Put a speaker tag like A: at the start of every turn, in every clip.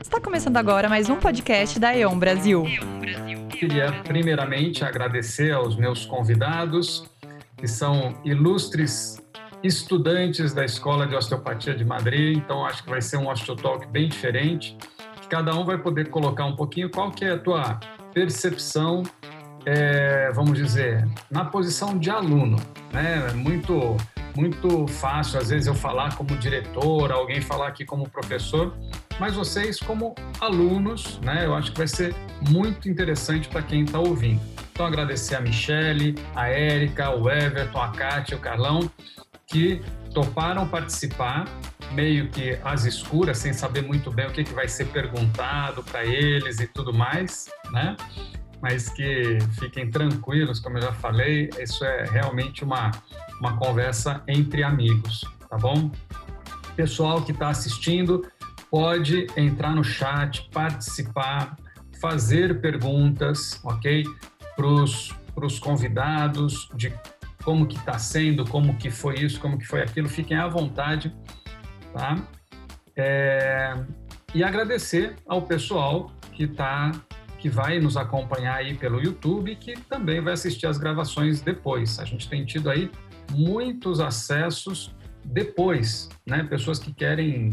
A: Está começando agora mais um podcast da E.ON Brasil.
B: Queria primeiramente agradecer aos meus convidados, que são ilustres estudantes da Escola de Osteopatia de Madrid, então acho que vai ser um osteotalk bem diferente, que cada um vai poder colocar um pouquinho qual que é a tua percepção, é, vamos dizer, na posição de aluno, né? Muito muito fácil às vezes eu falar como diretor, alguém falar aqui como professor, mas vocês como alunos, né? Eu acho que vai ser muito interessante para quem está ouvindo. Então agradecer a Michele, a Érica, o Everton, a Kátia, o Carlão que toparam participar, meio que às escuras, sem saber muito bem o que, que vai ser perguntado para eles e tudo mais, né? Mas que fiquem tranquilos, como eu já falei, isso é realmente uma, uma conversa entre amigos, tá bom? Pessoal que está assistindo, pode entrar no chat, participar, fazer perguntas, ok? Para os convidados, de como que está sendo, como que foi isso, como que foi aquilo, fiquem à vontade, tá? É, e agradecer ao pessoal que tá, que vai nos acompanhar aí pelo YouTube, que também vai assistir as gravações depois. A gente tem tido aí muitos acessos depois, né? Pessoas que querem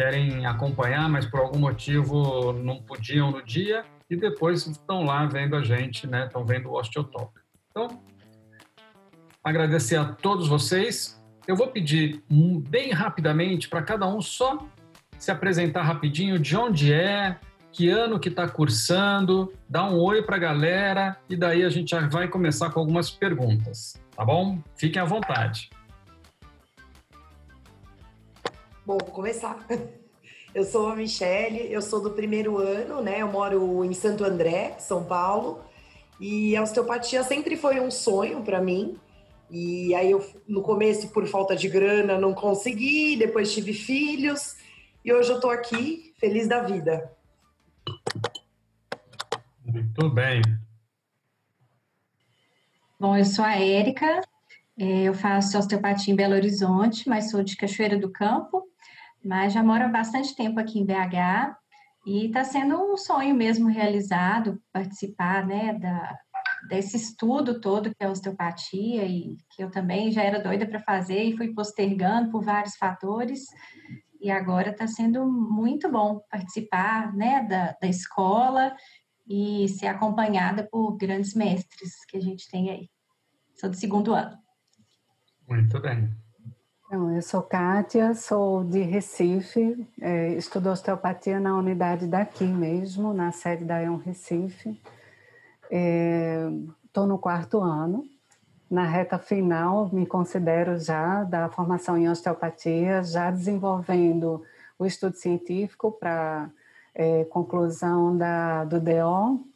B: querem acompanhar, mas por algum motivo não podiam no dia e depois estão lá vendo a gente, né? Estão vendo o Osteotalk. Então, agradecer a todos vocês. Eu vou pedir bem rapidamente para cada um só se apresentar rapidinho, de onde é, que ano que está cursando, dar um oi para a galera e daí a gente já vai começar com algumas perguntas, tá bom? Fiquem à vontade.
C: Bom, vou começar. Eu sou a Michele, eu sou do primeiro ano, né? Eu moro em Santo André, São Paulo, e a osteopatia sempre foi um sonho para mim. E aí eu no começo por falta de grana não consegui, depois tive filhos e hoje eu estou aqui feliz da vida.
B: Muito bem.
D: Bom, eu sou a Érica, é, eu faço osteopatia em Belo Horizonte, mas sou de Cachoeira do Campo, mas já moro há bastante tempo aqui em BH e está sendo um sonho mesmo realizado participar né, da, desse estudo todo que é osteopatia e que eu também já era doida para fazer e fui postergando por vários fatores e agora está sendo muito bom participar né, da, da escola e ser acompanhada por grandes mestres que a gente tem aí. Sou do segundo ano.
B: Muito bem.
E: Então, eu sou Kátia, sou de Recife, é, estudo osteopatia na unidade daqui mesmo, na sede da EON Recife. Estou é, no quarto ano, na reta final, me considero já da formação em osteopatia, já desenvolvendo o estudo científico para é, conclusão da, do DO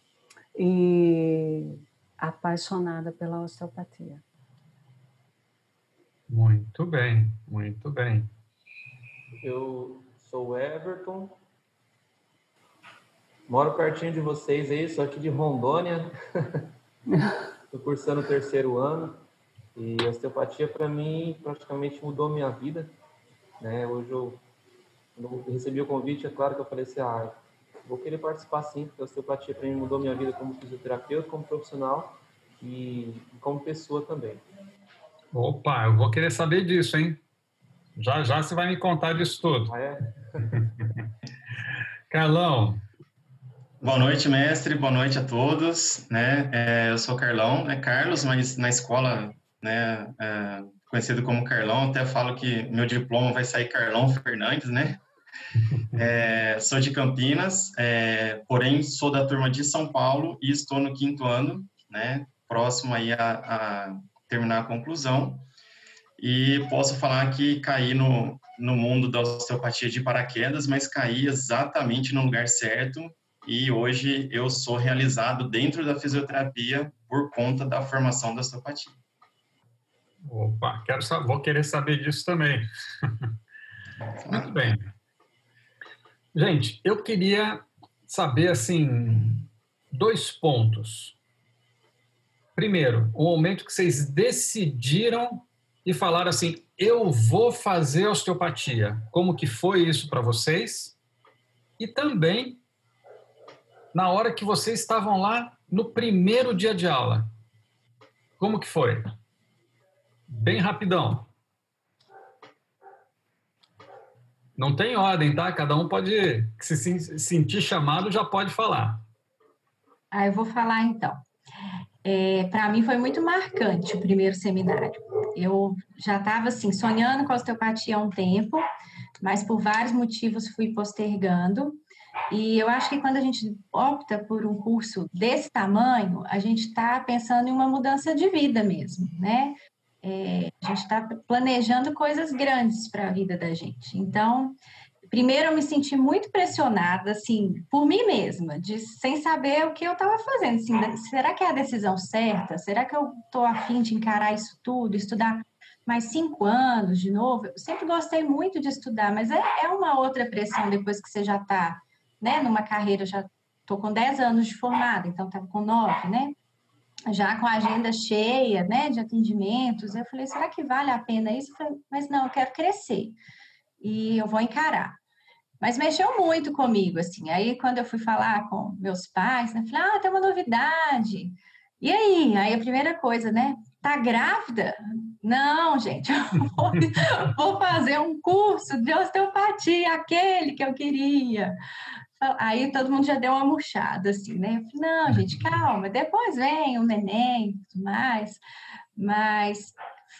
E: e apaixonada pela osteopatia.
B: Muito bem, muito bem.
F: Eu sou Everton, Moro pertinho de vocês aí, sou aqui de Rondônia. Estou cursando o terceiro ano. E a osteopatia, para mim, praticamente mudou minha vida. Né? Hoje, eu, eu recebi o convite, é claro que eu falei assim, ah, vou querer participar sim, porque a osteopatia para mim mudou minha vida como fisioterapeuta, como profissional e como pessoa também.
B: Opa, eu vou querer saber disso, hein? Já já você vai me contar disso tudo.
F: Ah, é?
B: Carlão,
G: Boa noite, mestre. Boa noite a todos. Né? É, eu sou Carlão, é Carlos, mas na escola, né, é, conhecido como Carlão, até falo que meu diploma vai sair Carlão Fernandes, né? É, sou de Campinas, é, porém sou da turma de São Paulo e estou no quinto ano, né? Próximo aí a, a terminar a conclusão. E posso falar que caí no, no mundo da osteopatia de paraquedas, mas caí exatamente no lugar certo e hoje eu sou realizado dentro da fisioterapia por conta da formação da osteopatia.
B: Opa, quero vou querer saber disso também. Muito bem. Gente, eu queria saber assim dois pontos. Primeiro, o momento que vocês decidiram e falaram assim, eu vou fazer osteopatia. Como que foi isso para vocês? e também na hora que vocês estavam lá no primeiro dia de aula. Como que foi? Bem rapidão. Não tem ordem, tá? Cada um pode, se sentir chamado, já pode falar.
D: Ah, eu vou falar então. É, para mim foi muito marcante o primeiro seminário. Eu já estava assim sonhando com a osteopatia há um tempo, mas por vários motivos fui postergando. E eu acho que quando a gente opta por um curso desse tamanho, a gente está pensando em uma mudança de vida mesmo, né? É, a gente está planejando coisas grandes para a vida da gente. Então, primeiro eu me senti muito pressionada, assim, por mim mesma, de, sem saber o que eu estava fazendo. Assim, será que é a decisão certa? Será que eu estou afim de encarar isso tudo, estudar mais cinco anos de novo? Eu sempre gostei muito de estudar, mas é, é uma outra pressão depois que você já está né, numa carreira, já estou com 10 anos de formada, então estava com 9, né? Já com a agenda cheia, né, de atendimentos, eu falei, será que vale a pena isso? Falei, mas não, eu quero crescer e eu vou encarar. Mas mexeu muito comigo, assim. Aí, quando eu fui falar com meus pais, né, falei, ah, tem uma novidade. E aí? Aí, a primeira coisa, né? Tá grávida? Não, gente, eu vou, vou fazer um curso de osteopatia, aquele que eu queria. Aí todo mundo já deu uma murchada, assim, né? Eu falei, não, gente, calma, depois vem o neném e tudo mais. Mas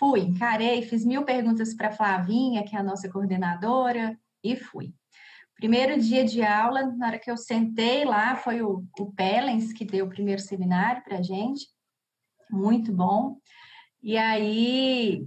D: fui, encarei, fiz mil perguntas para Flavinha, que é a nossa coordenadora, e fui. Primeiro dia de aula, na hora que eu sentei lá, foi o, o Pellens que deu o primeiro seminário para a gente, muito bom. E aí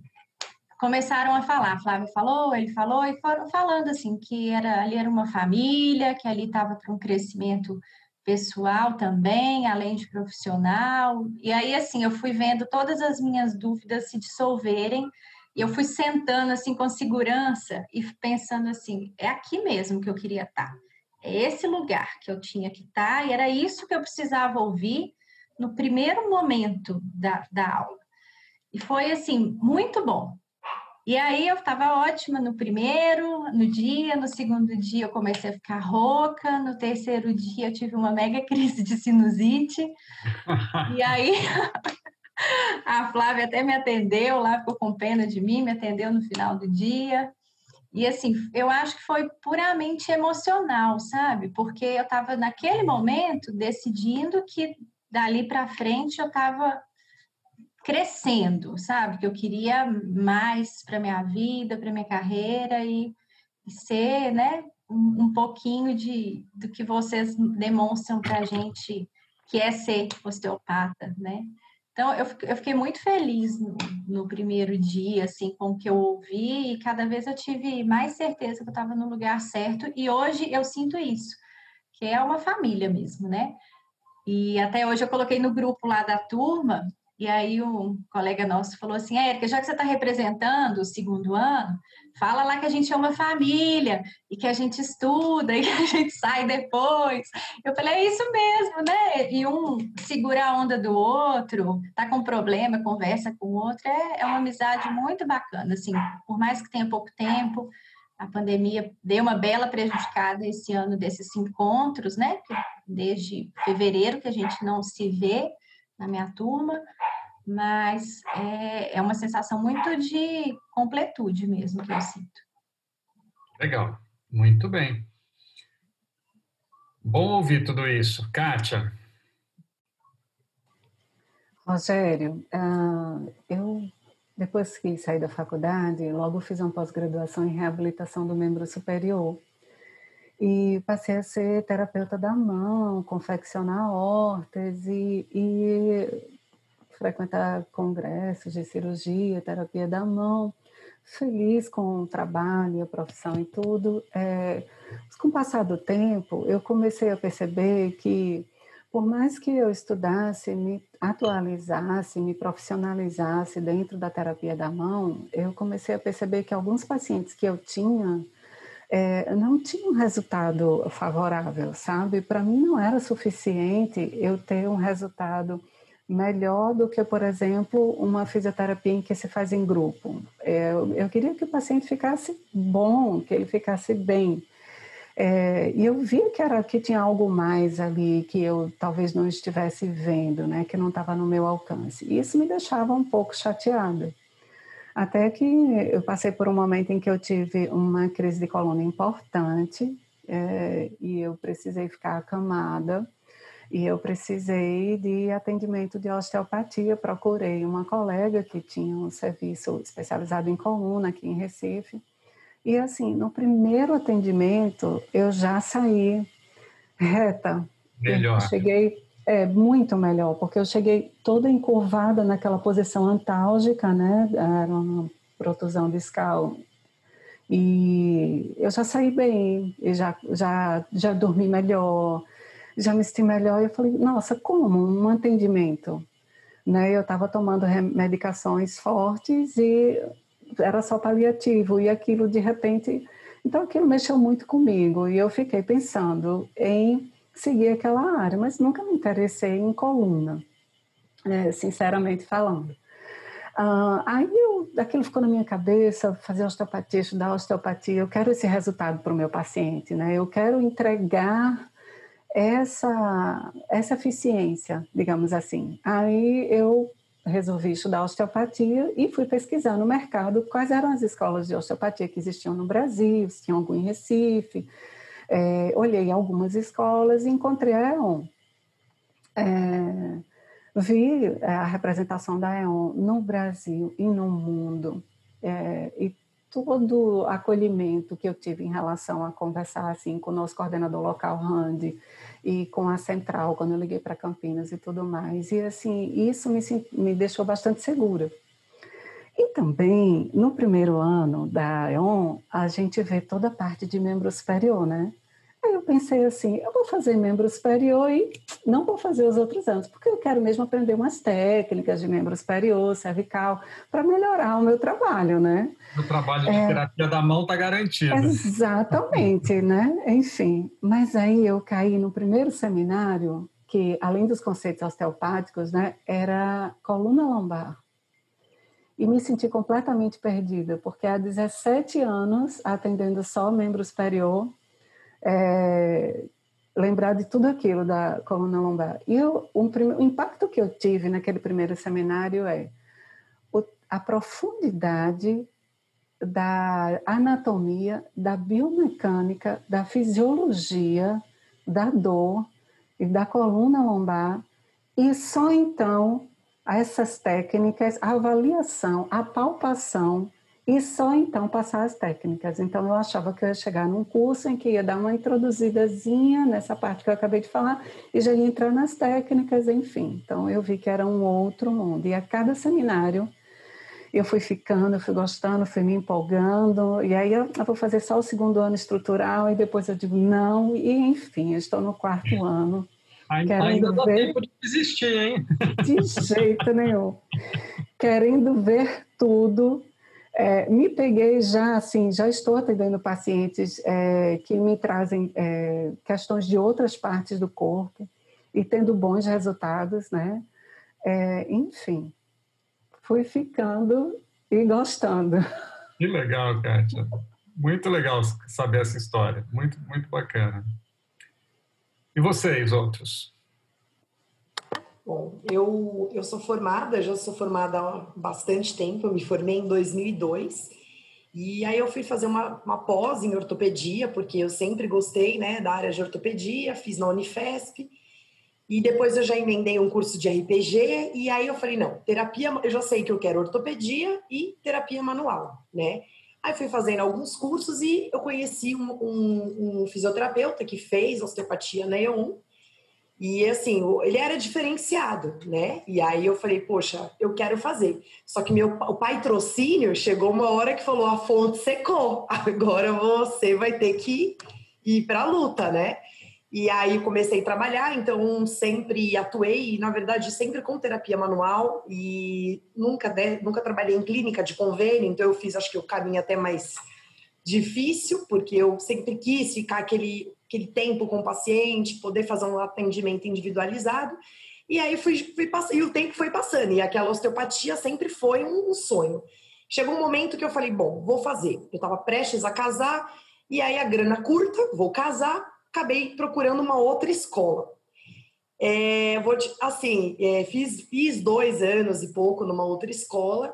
D: começaram a falar. Flávio falou, ele falou, e foram falando assim que era ali era uma família, que ali estava para um crescimento pessoal também, além de profissional. E aí assim, eu fui vendo todas as minhas dúvidas se dissolverem. E eu fui sentando assim com segurança e pensando assim, é aqui mesmo que eu queria estar. É esse lugar que eu tinha que estar e era isso que eu precisava ouvir no primeiro momento da, da aula. E foi assim, muito bom. E aí eu estava ótima no primeiro, no dia, no segundo dia eu comecei a ficar rouca, no terceiro dia eu tive uma mega crise de sinusite. e aí a Flávia até me atendeu lá, ficou com pena de mim, me atendeu no final do dia. E assim, eu acho que foi puramente emocional, sabe? Porque eu estava naquele momento decidindo que dali para frente eu estava crescendo, sabe? Que eu queria mais para minha vida, para minha carreira e, ser, né, um, um, pouquinho de do que vocês demonstram para a gente que é ser osteopata, né? Então, eu, eu fiquei muito feliz no, no, primeiro dia, assim, com o que eu ouvi, e cada vez eu tive mais certeza que eu estava no lugar certo, e hoje eu sinto isso, que é uma família mesmo, né? E até hoje eu coloquei no grupo lá da turma, e aí um colega nosso falou assim, Érica, já que você está representando o segundo ano, fala lá que a gente é uma família e que a gente estuda e que a gente sai depois. Eu falei, é isso mesmo, né? E um segura a onda do outro, tá com problema, conversa com o outro, é, é uma amizade muito bacana, assim, por mais que tenha pouco tempo, a pandemia deu uma bela prejudicada esse ano desses encontros, né? Desde fevereiro que a gente não se vê, na minha turma, mas é, é uma sensação muito de completude mesmo que eu sinto.
B: Legal, muito bem. Bom ouvir tudo isso. Kátia?
E: Rogério, uh, eu, depois que saí da faculdade, logo fiz uma pós-graduação em reabilitação do membro superior e passei a ser terapeuta da mão, confeccionar hortas e, e frequentar congressos de cirurgia, terapia da mão, feliz com o trabalho, a profissão e tudo. É, mas com o passar do tempo, eu comecei a perceber que, por mais que eu estudasse, me atualizasse, me profissionalizasse dentro da terapia da mão, eu comecei a perceber que alguns pacientes que eu tinha é, não tinha um resultado favorável, sabe? Para mim não era suficiente eu ter um resultado melhor do que, por exemplo, uma fisioterapia em que se faz em grupo. É, eu queria que o paciente ficasse bom, que ele ficasse bem. É, e eu vi que era que tinha algo mais ali que eu talvez não estivesse vendo, né, que não estava no meu alcance. E isso me deixava um pouco chateada. Até que eu passei por um momento em que eu tive uma crise de coluna importante é, e eu precisei ficar acamada e eu precisei de atendimento de osteopatia. Procurei uma colega que tinha um serviço especializado em coluna aqui em Recife e assim, no primeiro atendimento, eu já saí reta.
B: Melhor. Eu
E: cheguei é, muito melhor, porque eu cheguei toda encurvada naquela posição antálgica, né? Era uma protusão discal. E eu já saí bem, e já, já, já dormi melhor, já me senti melhor. E eu falei, nossa, como um atendimento? Né? Eu estava tomando medicações fortes e era só paliativo e aquilo de repente, então aquilo mexeu muito comigo e eu fiquei pensando em seguir aquela área, mas nunca me interessei em coluna, né, sinceramente falando. Uh, aí eu, aquilo ficou na minha cabeça, fazer osteopatia, estudar osteopatia, eu quero esse resultado para o meu paciente, né? Eu quero entregar essa, essa eficiência, digamos assim. Aí eu resolvi estudar osteopatia e fui pesquisar no mercado quais eram as escolas de osteopatia que existiam no Brasil, se tinha algum em Recife. É, olhei algumas escolas e encontrei a EON. É, vi é, a representação da EON no Brasil e no mundo. É, e todo o acolhimento que eu tive em relação a conversar assim com o nosso coordenador local, Randy, e com a central, quando eu liguei para Campinas e tudo mais. E assim, isso me, me deixou bastante segura. E também, no primeiro ano da EON, a gente vê toda a parte de membro superior, né? Aí eu pensei assim, eu vou fazer membro superior e não vou fazer os outros anos, porque eu quero mesmo aprender umas técnicas de membro superior, cervical, para melhorar o meu trabalho, né?
B: O trabalho de é, terapia da mão está garantido.
E: Exatamente, né? Enfim, mas aí eu caí no primeiro seminário, que além dos conceitos osteopáticos, né, era coluna lombar. E me senti completamente perdida, porque há 17 anos, atendendo só membro superior, é, lembrar de tudo aquilo da coluna lombar. E eu, um, o impacto que eu tive naquele primeiro seminário é o, a profundidade da anatomia, da biomecânica, da fisiologia, da dor e da coluna lombar, e só então essas técnicas, a avaliação, a palpação e só então passar as técnicas. Então eu achava que eu ia chegar num curso em que ia dar uma introduzidazinha nessa parte que eu acabei de falar e já ia entrar nas técnicas, enfim. Então eu vi que era um outro mundo. E a cada seminário eu fui ficando, eu fui gostando, fui me empolgando, e aí eu, eu vou fazer só o segundo ano estrutural, e depois eu digo não, e enfim, eu estou no quarto ano.
B: Ainda, ainda dá ver... tempo de desistir, hein?
E: De jeito nenhum. Querendo ver tudo, é, me peguei já, assim, já estou atendendo pacientes é, que me trazem é, questões de outras partes do corpo e tendo bons resultados, né? É, enfim, fui ficando e gostando.
B: Que legal, Kátia. Muito legal saber essa história. Muito, muito bacana. E vocês, outros?
C: Bom, eu, eu sou formada, já sou formada há bastante tempo, eu me formei em 2002, e aí eu fui fazer uma, uma pós em ortopedia, porque eu sempre gostei né, da área de ortopedia, fiz na Unifesp, e depois eu já emendei um curso de RPG, e aí eu falei, não, terapia, eu já sei que eu quero ortopedia e terapia manual, né? Aí fui fazendo alguns cursos e eu conheci um, um, um fisioterapeuta que fez osteopatia na E1, e assim, ele era diferenciado, né? E aí eu falei, poxa, eu quero fazer. Só que meu o pai trocínio chegou uma hora que falou: a fonte secou, agora você vai ter que ir para a luta, né? E aí comecei a trabalhar, então sempre atuei, na verdade, sempre com terapia manual e nunca, né, nunca trabalhei em clínica de convênio, então eu fiz acho que o caminho até mais difícil, porque eu sempre quis ficar aquele aquele tempo com o paciente, poder fazer um atendimento individualizado. E aí fui, fui e o tempo foi passando, e aquela osteopatia sempre foi um, um sonho. Chegou um momento que eu falei, bom, vou fazer. Eu estava prestes a casar, E aí a grana curta, vou casar, acabei procurando uma outra escola. É, vou te, assim, é, fiz, fiz dois anos e pouco numa outra escola,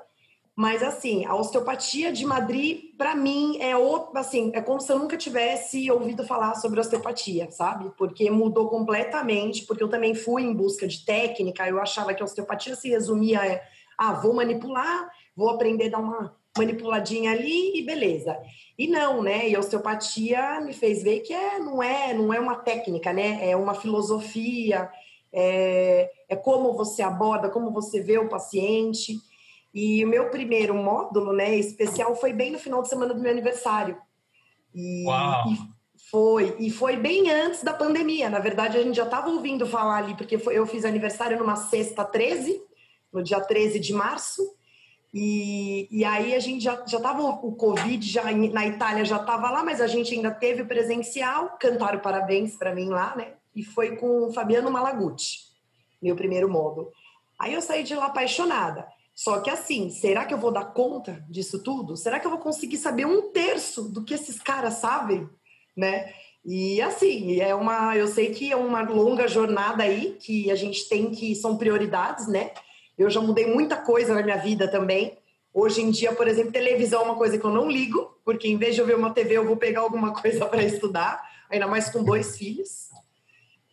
C: mas assim, a osteopatia de Madrid, para mim, é outro, assim, é como se eu nunca tivesse ouvido falar sobre osteopatia, sabe? Porque mudou completamente, porque eu também fui em busca de técnica, eu achava que a osteopatia se resumia a, ah, vou manipular, vou aprender a dar uma manipuladinha ali e beleza. E não, né? E a osteopatia me fez ver que é, não é, não é uma técnica, né? É uma filosofia, é, é como você aborda, como você vê o paciente. E o meu primeiro módulo, né, especial, foi bem no final de semana do meu aniversário. E,
B: Uau.
C: e foi, e foi bem antes da pandemia. Na verdade, a gente já estava ouvindo falar ali, porque foi, eu fiz aniversário numa sexta 13, no dia 13 de março. E, e aí a gente já estava o Covid já na Itália já estava lá, mas a gente ainda teve presencial, cantaram parabéns para mim lá, né? E foi com o Fabiano Malaguti, meu primeiro módulo. Aí eu saí de lá apaixonada. Só que assim, será que eu vou dar conta disso tudo? Será que eu vou conseguir saber um terço do que esses caras sabem, né? E assim, é uma, eu sei que é uma longa jornada aí que a gente tem que são prioridades, né? Eu já mudei muita coisa na minha vida também. Hoje em dia, por exemplo, televisão é uma coisa que eu não ligo, porque em vez de eu ver uma TV, eu vou pegar alguma coisa para estudar, ainda mais com dois filhos.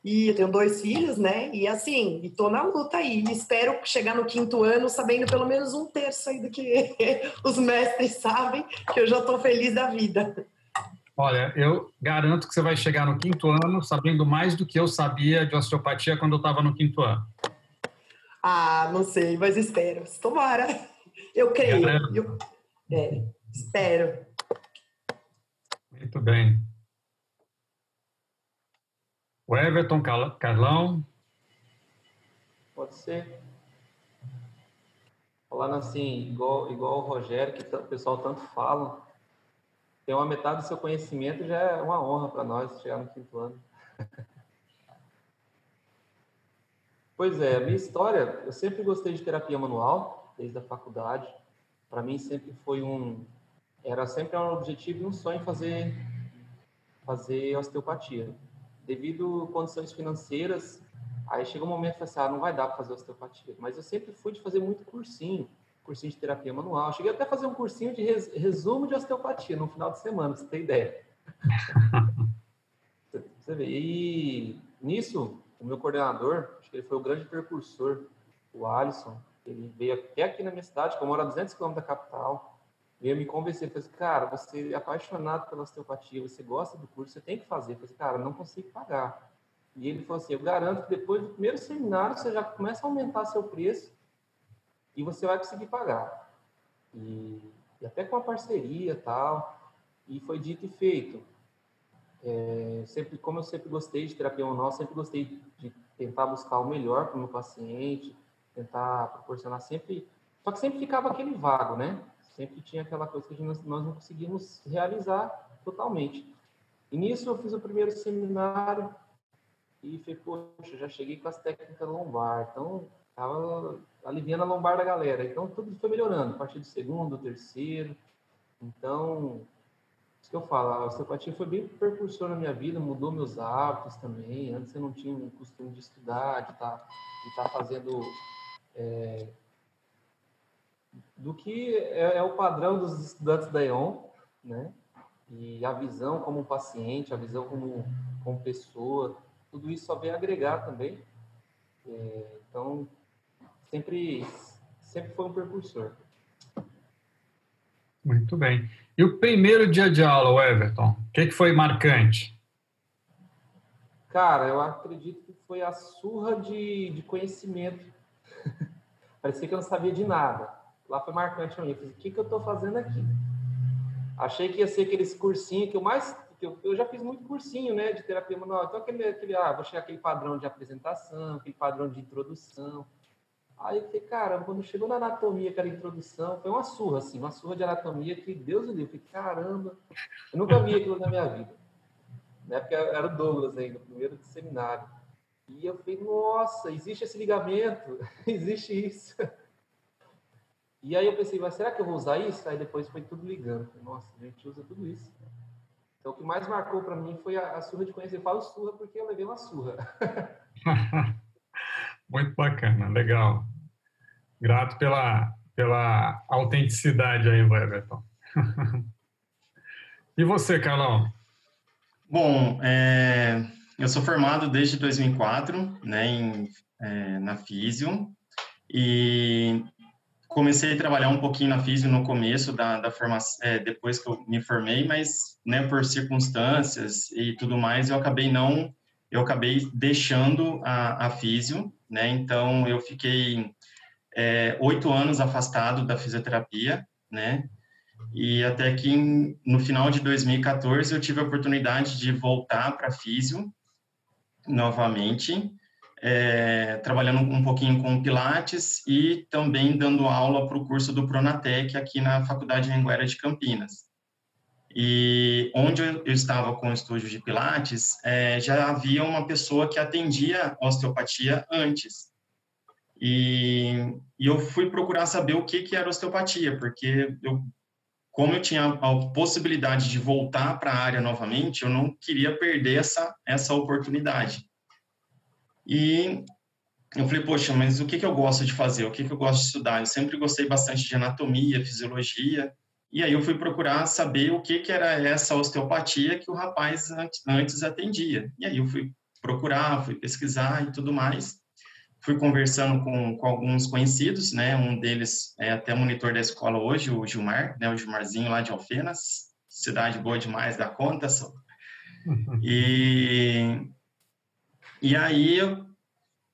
C: E eu tenho dois filhos, né? E assim, e tô na luta aí. Espero chegar no quinto ano sabendo pelo menos um terço aí do que os mestres sabem, que eu já tô feliz da vida.
B: Olha, eu garanto que você vai chegar no quinto ano sabendo mais do que eu sabia de osteopatia quando eu estava no quinto ano.
C: Ah, não sei, mas espero. Tomara. Eu creio. Eu, é, espero.
B: Muito bem. O Everton Carlão.
F: Pode ser. Falando assim, igual, igual o Rogério, que o pessoal tanto fala, ter uma metade do seu conhecimento já é uma honra para nós chegar no quinto ano. Pois é, a minha história, eu sempre gostei de terapia manual, desde a faculdade. Para mim sempre foi um, era sempre um objetivo e um sonho fazer, fazer osteopatia. Devido a condições financeiras, aí chegou um momento que eu assim, ah, não vai dar para fazer osteopatia. Mas eu sempre fui de fazer muito cursinho, cursinho de terapia manual. Cheguei até a fazer um cursinho de res, resumo de osteopatia no final de semana, pra você ter ideia. você vê. E nisso, o meu coordenador, acho que ele foi o grande precursor, o Alisson, ele veio até aqui na minha cidade, que eu moro a 200 km da capital, veio me convencer, falou assim, cara, você é apaixonado pela osteopatia, você gosta do curso, você tem que fazer. Eu falei assim, cara, não consigo pagar. E ele falou assim, eu garanto que depois do primeiro seminário você já começa a aumentar seu preço e você vai conseguir pagar. E, e até com a parceria tal, e foi dito e feito. É, sempre, como eu sempre gostei de terapia manual, sempre gostei de tentar buscar o melhor para o meu paciente, tentar proporcionar sempre. Só que sempre ficava aquele vago, né? Sempre tinha aquela coisa que nós, nós não conseguimos realizar totalmente. E nisso eu fiz o primeiro seminário e falei, poxa, já cheguei com as técnicas lombar, então estava aliviando a lombar da galera. Então tudo foi melhorando, a partir do segundo, terceiro. Então, isso que eu falo, a osteopatia foi bem percursor na minha vida, mudou meus hábitos também. Antes eu não tinha o costume de estudar, de estar tá, tá fazendo é, do que é, é, o padrão dos estudantes da EON, né? E a visão como paciente, a visão como, como pessoa, tudo isso só vem agregar também. É, então, sempre, sempre foi um percursor.
B: Muito bem. E o primeiro dia de aula, Everton, o que, que foi marcante?
F: Cara, eu acredito que foi a surra de, de conhecimento. Parecia que eu não sabia de nada. Lá foi marcante para mim. Eu falei, o que, que eu estou fazendo aqui? Achei que ia ser aqueles cursinhos que eu mais. Que eu, eu já fiz muito cursinho, né, de terapia manual. Então, aquele, aquele, ah, vou chegar aquele padrão de apresentação, aquele padrão de introdução. Aí eu falei, caramba, quando chegou na anatomia, aquela introdução, foi uma surra, assim, uma surra de anatomia que Deus me livre. Caramba, eu nunca vi aquilo na minha vida. Na época era o Douglas ainda, primeiro seminário. E eu falei, nossa, existe esse ligamento, existe isso. E aí eu pensei, mas será que eu vou usar isso? Aí depois foi tudo ligando. Nossa, a gente usa tudo isso. Então, o que mais marcou para mim foi a, a, surra de conhecer. Eu falo surra porque eu levei uma surra.
B: Muito bacana, legal. Grato pela, pela autenticidade aí, Everton. e você, Carlão?
G: Bom, é, eu sou formado desde 2004, né, em, é, na Físio, e comecei a trabalhar um pouquinho na Físio no começo da, da formação, é, depois que eu me formei, mas, né, por circunstâncias e tudo mais, eu acabei não, eu acabei deixando a, a Físio, né, então eu fiquei é, oito anos afastado da fisioterapia, né, e até que no final de 2014 eu tive a oportunidade de voltar para Físio novamente, é, trabalhando um pouquinho com Pilates e também dando aula para o curso do Pronatec aqui na Faculdade Anguera de Campinas. E onde eu estava com o estúdio de Pilates, é, já havia uma pessoa que atendia osteopatia antes. E, e, eu fui procurar saber o que, que era osteopatia, porque eu, como eu tinha a possibilidade de voltar para a área novamente, eu não queria perder essa, essa oportunidade. E eu falei, poxa, mas o que, que eu gosto de fazer? O que, que eu gosto de estudar? Eu sempre gostei bastante de anatomia, fisiologia. E aí eu fui procurar saber o que, que era essa osteopatia que o rapaz antes atendia. E aí eu fui procurar, fui pesquisar e tudo mais. Fui conversando com, com alguns conhecidos, né? Um deles é até monitor da escola hoje, o Gilmar, né? O Gilmarzinho lá de Alfenas, cidade boa demais da conta. Só. E e aí,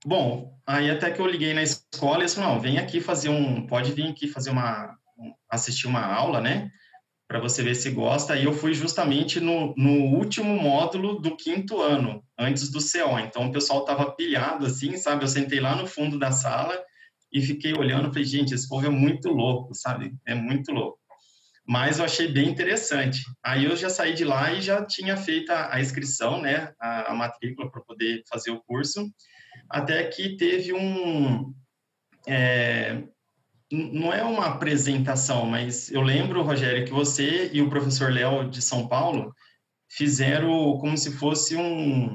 G: bom, aí até que eu liguei na escola e falaram, não, vem aqui fazer um, pode vir aqui fazer uma, assistir uma aula, né? Para você ver se gosta. Aí eu fui justamente no, no último módulo do quinto ano, antes do CO. Então o pessoal tava pilhado assim, sabe? Eu sentei lá no fundo da sala e fiquei olhando, falei, gente, esse povo é muito louco, sabe? É muito louco mas eu achei bem interessante. Aí eu já saí de lá e já tinha feito a, a inscrição, né, a, a matrícula para poder fazer o curso, até que teve um, é, não é uma apresentação, mas eu lembro, Rogério, que você e o professor Léo de São Paulo fizeram como se fosse um,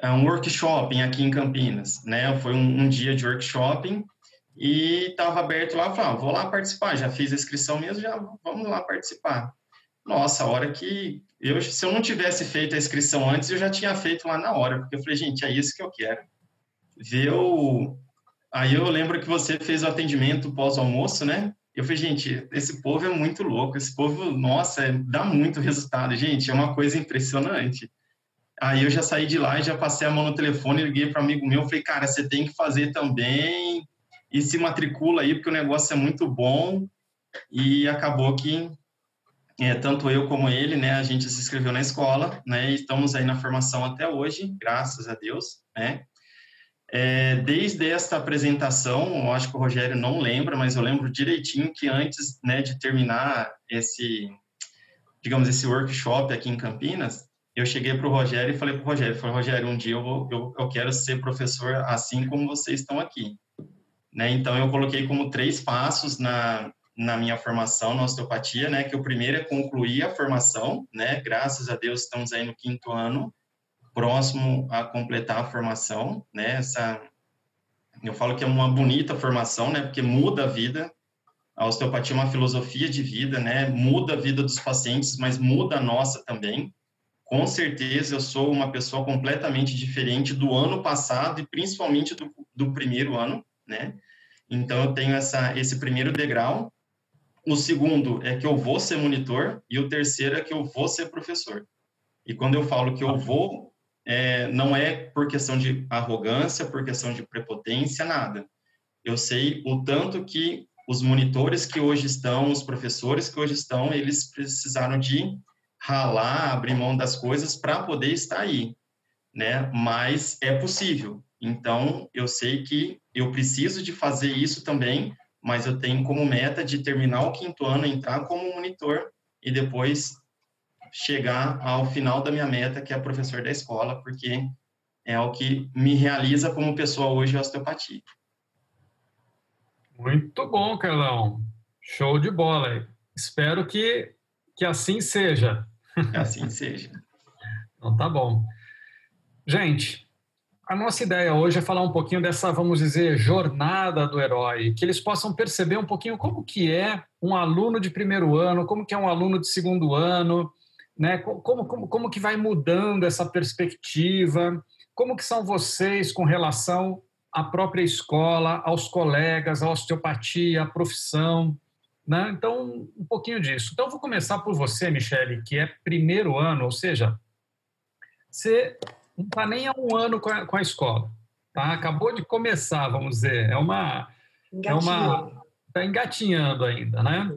G: é, um workshop aqui em Campinas, né? Foi um, um dia de workshop e estava aberto lá, falei, ah, vou lá participar, já fiz a inscrição mesmo, já vamos lá participar. Nossa, a hora que eu, se eu não tivesse feito a inscrição antes, eu já tinha feito lá na hora, porque eu falei, gente, é isso que eu quero. Ver o... Aí eu lembro que você fez o atendimento pós-almoço, né? Eu falei, gente, esse povo é muito louco, esse povo, nossa, é, dá muito resultado, gente, é uma coisa impressionante. Aí eu já saí de lá e já passei a mão no telefone, liguei para um amigo meu, falei, cara, você tem que fazer também, e se matricula aí, porque o negócio é muito bom. E acabou que é, tanto eu como ele, né, a gente se inscreveu na escola, né, e estamos aí na formação até hoje, graças a Deus, né. É, desde esta apresentação, acho que o Rogério não lembra, mas eu lembro direitinho que antes, né, de terminar esse, digamos, esse workshop aqui em Campinas, eu cheguei para o Rogério e falei para o Rogério, falei, Rogério, um dia eu, vou, eu, eu quero ser professor assim como vocês estão aqui. Né? Então, eu coloquei como três passos na, na minha formação na osteopatia, né? Que o primeiro é concluir a formação, né? Graças a Deus estamos aí no quinto ano, próximo a completar a formação, né? Essa, eu falo que é uma bonita formação, né? Porque muda a vida. A osteopatia é uma filosofia de vida, né? Muda a vida dos pacientes, mas muda a nossa também. Com certeza, eu sou uma pessoa completamente diferente do ano passado e principalmente do, do primeiro ano, né? Então, eu tenho essa, esse primeiro degrau. O segundo é que eu vou ser monitor. E o terceiro é que eu vou ser professor. E quando eu falo que eu vou, é, não é por questão de arrogância, por questão de prepotência, nada. Eu sei o tanto que os monitores que hoje estão, os professores que hoje estão, eles precisaram de ralar, abrir mão das coisas para poder estar aí, né? Mas é possível. Então, eu sei que eu preciso de fazer isso também, mas eu tenho como meta de terminar o quinto ano, entrar como monitor e depois chegar ao final da minha meta, que é professor da escola, porque é o que me realiza como pessoa hoje, a osteopatia.
B: Muito bom, Carlão. Show de bola. Espero que, que assim seja.
G: assim seja.
B: Então tá bom. Gente, a nossa ideia hoje é falar um pouquinho dessa, vamos dizer, jornada do herói, que eles possam perceber um pouquinho como que é um aluno de primeiro ano, como que é um aluno de segundo ano, né? Como, como, como que vai mudando essa perspectiva, como que são vocês com relação à própria escola, aos colegas, à osteopatia, à profissão, né? Então, um pouquinho disso. Então, vou começar por você, Michele, que é primeiro ano, ou seja, você não está nem há um ano com a, com a, escola, tá? Acabou de começar, vamos dizer, é uma... É uma está engatinhando ainda, né?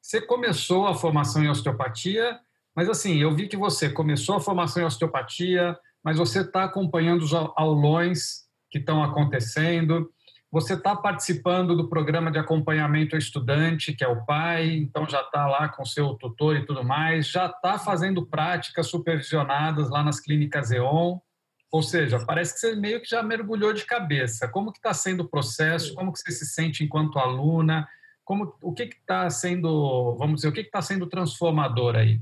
B: Você começou a formação em osteopatia, mas assim, eu vi que você começou a formação em osteopatia, mas você está acompanhando os aulões que estão acontecendo, você está participando do programa de acompanhamento ao estudante, que é o pai, então já está lá com seu tutor e tudo mais, já está fazendo práticas supervisionadas lá nas clínicas EON, ou seja, parece que você meio que já mergulhou de cabeça. Como que está sendo o processo? Como que você se sente enquanto aluna? Como, o que está sendo, vamos dizer, o que está sendo transformador aí?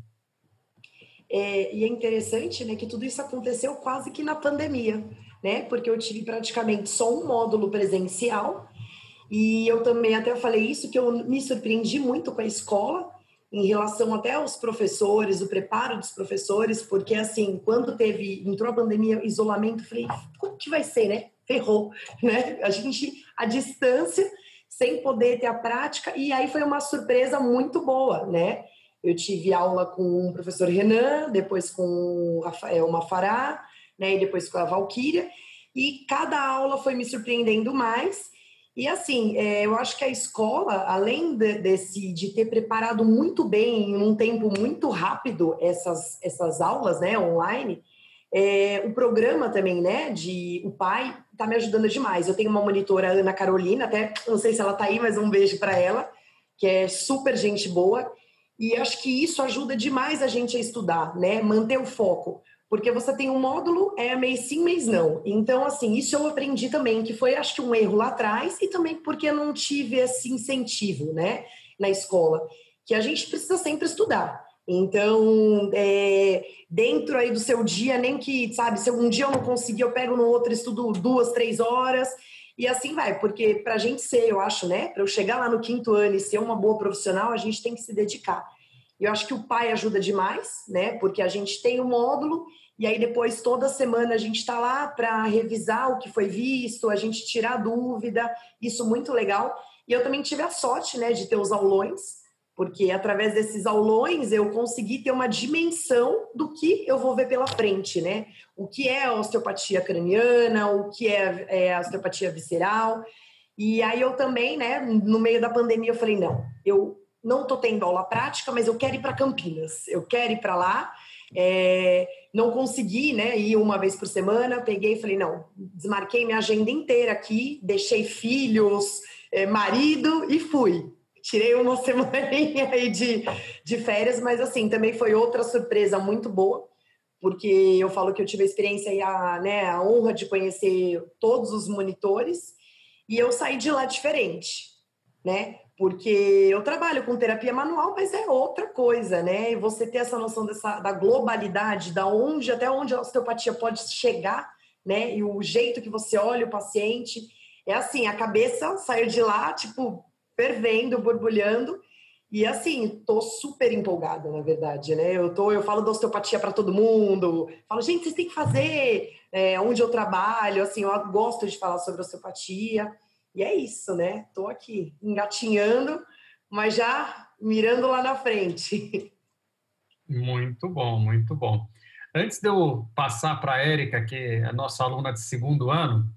C: É, e é interessante né, que tudo isso aconteceu quase que na pandemia né? Porque eu tive praticamente só um módulo presencial e eu também até falei isso que eu me surpreendi muito com a escola em relação até aos professores, o preparo dos professores, porque assim, quando teve entrou a pandemia, isolamento, falei, como que vai ser, né? Ferrou, né? A gente a distância sem poder ter a prática e aí foi uma surpresa muito boa, né? Eu tive aula com o professor Renan, depois com o Rafael Mafará, né? E depois com a Valquíria. E cada aula foi me surpreendendo mais. E assim, é, eu acho que a escola, além de, desse, de ter preparado muito bem, em um tempo muito rápido, essas, essas aulas né, online, é, o programa também, né, de o pai está me ajudando demais. Eu tenho uma monitora, Ana Carolina, até não sei se ela está aí, mas um beijo para ela, que é super gente boa. E acho que isso ajuda demais a gente a estudar, né, manter o foco porque você tem um módulo, é mês sim, mês não. Então, assim, isso eu aprendi também, que foi, acho que, um erro lá atrás, e também porque eu não tive esse incentivo, né, na escola, que a gente precisa sempre estudar. Então, é, dentro aí do seu dia, nem que, sabe, se um dia eu não conseguir, eu pego no outro, estudo duas, três horas, e assim vai, porque para a gente ser, eu acho, né, para eu chegar lá no quinto ano e ser uma boa profissional, a gente tem que se dedicar. Eu acho que o pai ajuda demais, né, porque a gente tem o um módulo e aí depois toda semana a gente está lá para revisar o que foi visto, a gente tirar dúvida, isso muito legal. E eu também tive a sorte, né, de ter os aulões, porque através desses aulões eu consegui ter uma dimensão do que eu vou ver pela frente, né? O que é osteopatia craniana, o que é, é osteopatia visceral. E aí eu também, né, no meio da pandemia eu falei, não, eu não estou tendo aula prática, mas eu quero ir para Campinas, eu quero ir para lá é, não consegui né, ir uma vez por semana, peguei e falei, não, desmarquei minha agenda inteira aqui, deixei filhos, é, marido e fui. Tirei uma semaninha aí de, de férias, mas assim, também foi outra surpresa muito boa, porque eu falo que eu tive a experiência e a, né, a honra de conhecer todos os monitores, e eu saí de lá diferente, né? porque eu trabalho com terapia manual, mas é outra coisa, né? E você ter essa noção dessa, da globalidade, da onde até onde a osteopatia pode chegar, né? E o jeito que você olha o paciente, é assim, a cabeça saiu de lá, tipo, fervendo, borbulhando, e assim, tô super empolgada, na verdade, né? Eu tô, eu falo da osteopatia para todo mundo, falo, gente, vocês têm que fazer, é, onde eu trabalho, assim, eu gosto de falar sobre osteopatia. E é isso, né? Estou aqui engatinhando, mas já mirando lá na frente.
B: Muito bom, muito bom. Antes de eu passar para a Érica, que é nossa aluna de segundo ano,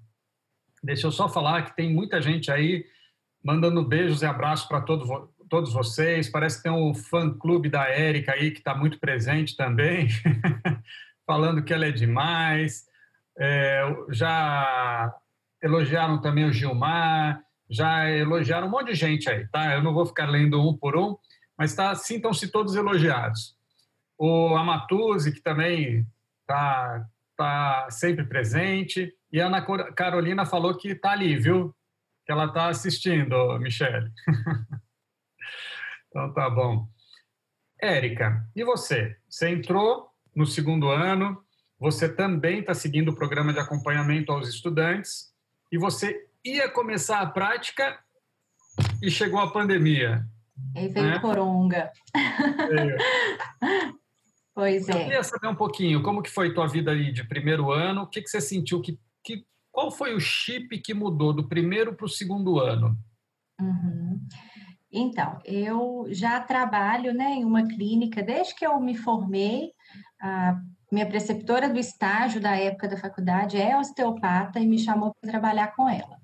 B: deixa eu só falar que tem muita gente aí mandando beijos e abraços para todos, todos vocês. Parece que tem um fã-clube da Érica aí que está muito presente também, falando que ela é demais. É, já elogiaram também o Gilmar, já elogiaram um monte de gente aí, tá? Eu não vou ficar lendo um por um, mas tá, sintam-se todos elogiados. O Amatuzzi, que também está tá sempre presente, e a Ana Carolina falou que está ali, viu? Que ela está assistindo, Michele. então tá bom. Érica, e você? Você entrou no segundo ano, você também está seguindo o programa de acompanhamento aos estudantes e você ia começar a prática e chegou a pandemia.
D: Aí veio né? coronga. pois é.
B: Eu queria saber um pouquinho como que foi tua vida ali de primeiro ano, o que, que você sentiu, que, qual foi o chip que mudou do primeiro para o segundo ano?
D: Uhum. Então, eu já trabalho né, em uma clínica desde que eu me formei. A minha preceptora do estágio da época da faculdade é osteopata e me chamou para trabalhar com ela.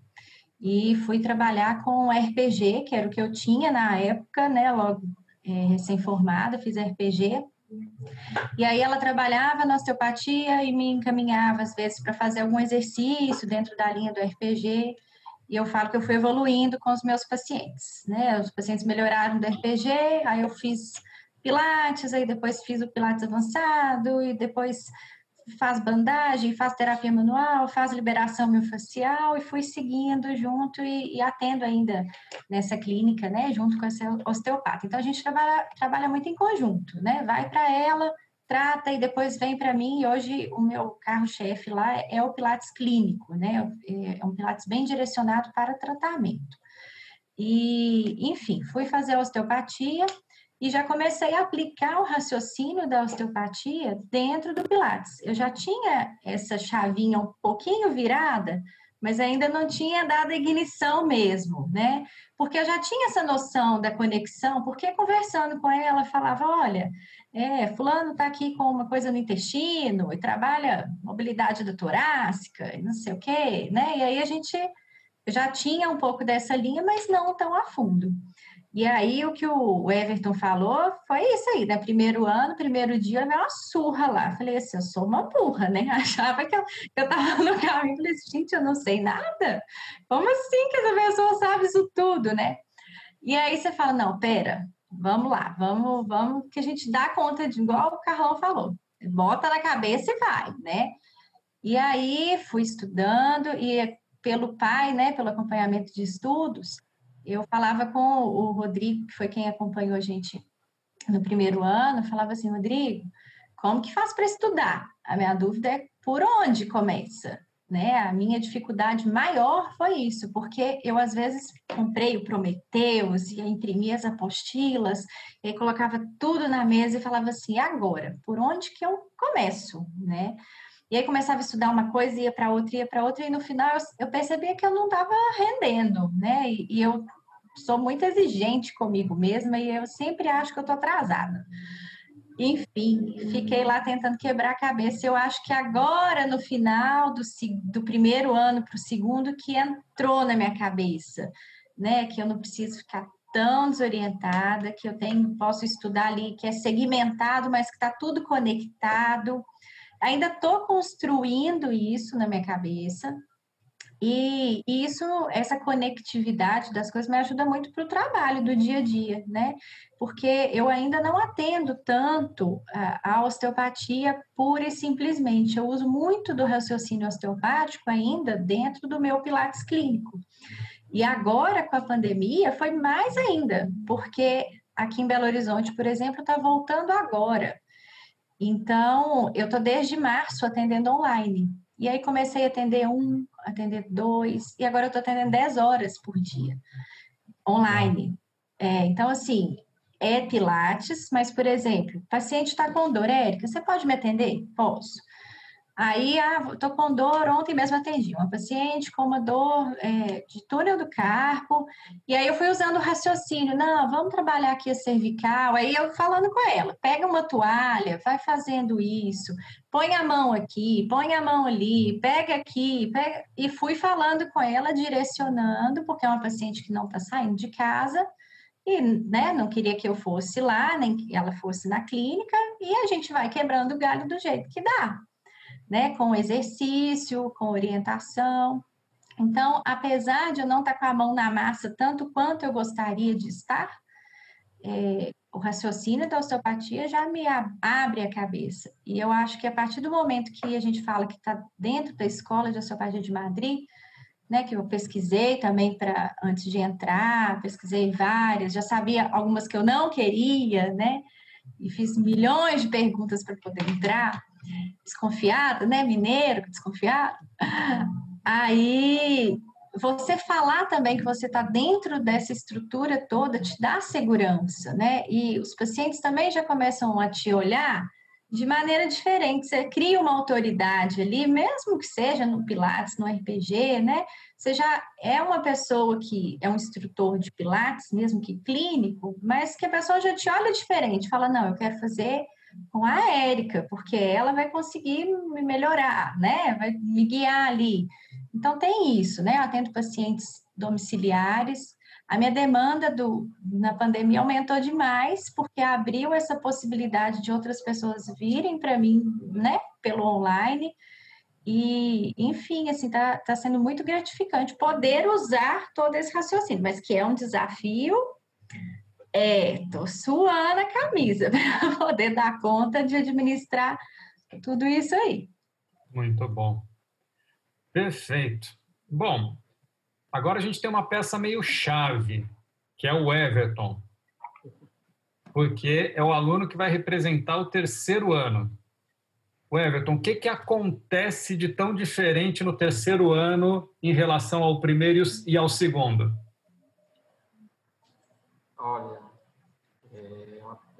D: E fui trabalhar com RPG, que era o que eu tinha na época, né, logo é, recém-formada, fiz RPG. E aí ela trabalhava na osteopatia e me encaminhava às vezes para fazer algum exercício dentro da linha do RPG. E eu falo que eu fui evoluindo com os meus pacientes, né? Os pacientes melhoraram do RPG, aí eu fiz pilates, aí depois fiz o pilates avançado e depois faz bandagem, faz terapia manual, faz liberação miofascial e fui seguindo junto e, e, atendo ainda nessa clínica, né, junto com essa osteopata. Então a gente trabalha, trabalha muito em conjunto, né? Vai para ela, trata e depois vem para mim. E hoje o meu carro-chefe lá é o Pilates clínico, né? É, é um Pilates bem direcionado para tratamento. E, enfim, fui fazer a osteopatia e já comecei a aplicar o raciocínio da osteopatia dentro do Pilates. Eu já tinha essa chavinha um pouquinho virada, mas ainda não tinha dado ignição mesmo, né? Porque eu já tinha essa noção da conexão, porque conversando com ela, falava: olha, é, fulano está aqui com uma coisa no intestino e trabalha mobilidade da torácica e não sei o quê, né? E aí a gente já tinha um pouco dessa linha, mas não tão a fundo. E aí o que o Everton falou foi isso aí, né? Primeiro ano, primeiro dia, eu uma surra lá. Falei assim, eu sou uma burra, né? Achava que eu, que eu tava no caminho. Falei assim, gente, eu não sei nada. Como assim que essa pessoa sabe isso tudo, né? E aí você fala, não, pera, vamos lá, vamos, vamos, que a gente dá conta de igual o Carlão falou, bota na cabeça e vai, né? E aí fui estudando e pelo pai, né, pelo acompanhamento de estudos, eu falava com o Rodrigo, que foi quem acompanhou a gente no primeiro ano, falava assim, Rodrigo, como que faz para estudar? A minha dúvida é por onde começa? né? A minha dificuldade maior foi isso, porque eu às vezes comprei o Prometeus e imprimia as apostilas, e colocava tudo na mesa e falava assim: agora, por onde que eu começo, né? E aí começava a estudar uma coisa, ia para outra, ia para outra, e no final eu, eu, percebia que eu não estava rendendo, né? E, e eu sou muito exigente comigo mesma e eu sempre acho que eu estou atrasada. Enfim, fiquei lá tentando quebrar a cabeça. Eu acho que agora, no final do, do primeiro ano para o segundo, que entrou na minha cabeça, né? Que eu não preciso ficar tão desorientada, que eu tenho, posso estudar ali, que é segmentado, mas que está tudo conectado. Ainda estou construindo isso na minha cabeça, e, isso, essa conectividade das coisas me ajuda muito para o trabalho do dia a dia, né? Porque eu ainda não atendo tanto a, a osteopatia pura e simplesmente. Eu uso muito do raciocínio osteopático ainda dentro do meu Pilates clínico. E agora, com a pandemia, foi mais ainda, porque aqui em Belo Horizonte, por exemplo, está voltando agora. Então, eu estou desde março atendendo online. E aí comecei a atender um, atender dois, e agora eu estou atendendo 10 horas por dia, online. É, então, assim, é Pilates, mas, por exemplo, paciente está com dor, Érica, você pode me atender? Posso. Aí, ah, tô com dor, ontem mesmo atendi uma paciente com uma dor é, de túnel do carpo, e aí eu fui usando o raciocínio, não, vamos trabalhar aqui a cervical, aí eu falando com ela, pega uma toalha, vai fazendo isso, põe a mão aqui, põe a mão ali, pega aqui, pega... e fui falando com ela, direcionando, porque é uma paciente que não está saindo de casa, e né, não queria que eu fosse lá, nem que ela fosse na clínica, e a gente vai quebrando o galho do jeito que dá né, com exercício, com orientação. Então, apesar de eu não estar com a mão na massa tanto quanto eu gostaria de estar, é, o raciocínio da osteopatia já me abre a cabeça. E eu acho que a partir do momento que a gente fala que está dentro da escola de osteopatia de Madrid, né, que eu pesquisei também para antes de entrar, pesquisei várias, já sabia algumas que eu não queria, né? e fiz milhões de perguntas para poder entrar, desconfiada, né? Mineiro, desconfiado. Aí você falar também que você está dentro dessa estrutura toda te dá segurança, né? E os pacientes também já começam a te olhar de maneira diferente. Você cria uma autoridade ali, mesmo que seja no Pilates, no RPG, né? Você já é uma pessoa que é um instrutor de Pilates, mesmo que clínico, mas que a pessoa já te olha diferente, fala: não, eu quero fazer com a Érica, porque ela vai conseguir me melhorar, né? Vai me guiar ali. Então, tem isso, né? Eu atendo pacientes domiciliares. A minha demanda do, na pandemia aumentou demais, porque abriu essa possibilidade de outras pessoas virem para mim, né? Pelo online. E, enfim, assim, tá, tá sendo muito gratificante poder usar todo esse raciocínio, mas que é um desafio é, tô suando a camisa para poder dar conta de administrar tudo isso aí.
B: Muito bom. Perfeito. Bom, agora a gente tem uma peça meio chave, que é o Everton, porque é o aluno que vai representar o terceiro ano. O Everton, o que, que acontece de tão diferente no terceiro ano em relação ao primeiro e ao segundo?
F: Olha,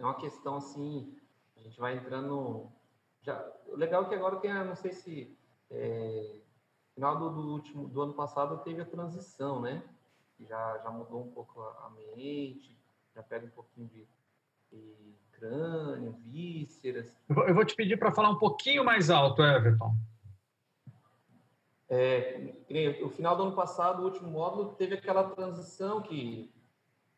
F: é uma, questão assim, a gente vai entrando. Já, o legal é que agora tem, não sei se é, final do, do, último do ano passado teve a transição, né? Já, já mudou um pouco a, a mente, já pega um pouquinho de, de crânio, vísceras.
B: Eu vou, eu vou te pedir para falar um pouquinho mais alto, Everton.
F: É, o final do ano passado, o último módulo, teve aquela transição que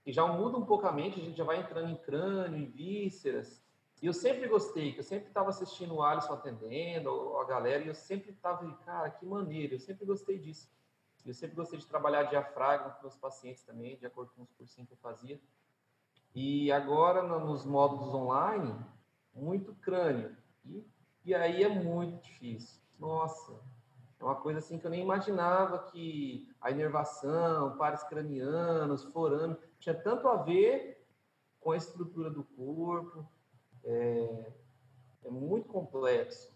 F: que já muda um pouco a mente, a gente já vai entrando em crânio, em vísceras. E eu sempre gostei, que eu sempre estava assistindo o Alisson atendendo, a galera, e eu sempre estava, cara, que maneiro, eu sempre gostei disso. Eu sempre gostei de trabalhar diafragma com meus pacientes também, de acordo com os cursinhos que eu fazia. E agora, nos módulos online, muito crânio. E, e aí é muito difícil. Nossa, é uma coisa assim que eu nem imaginava que a inervação, pares cranianos, forame, tinha tanto a ver com a estrutura do corpo. É, é muito complexo.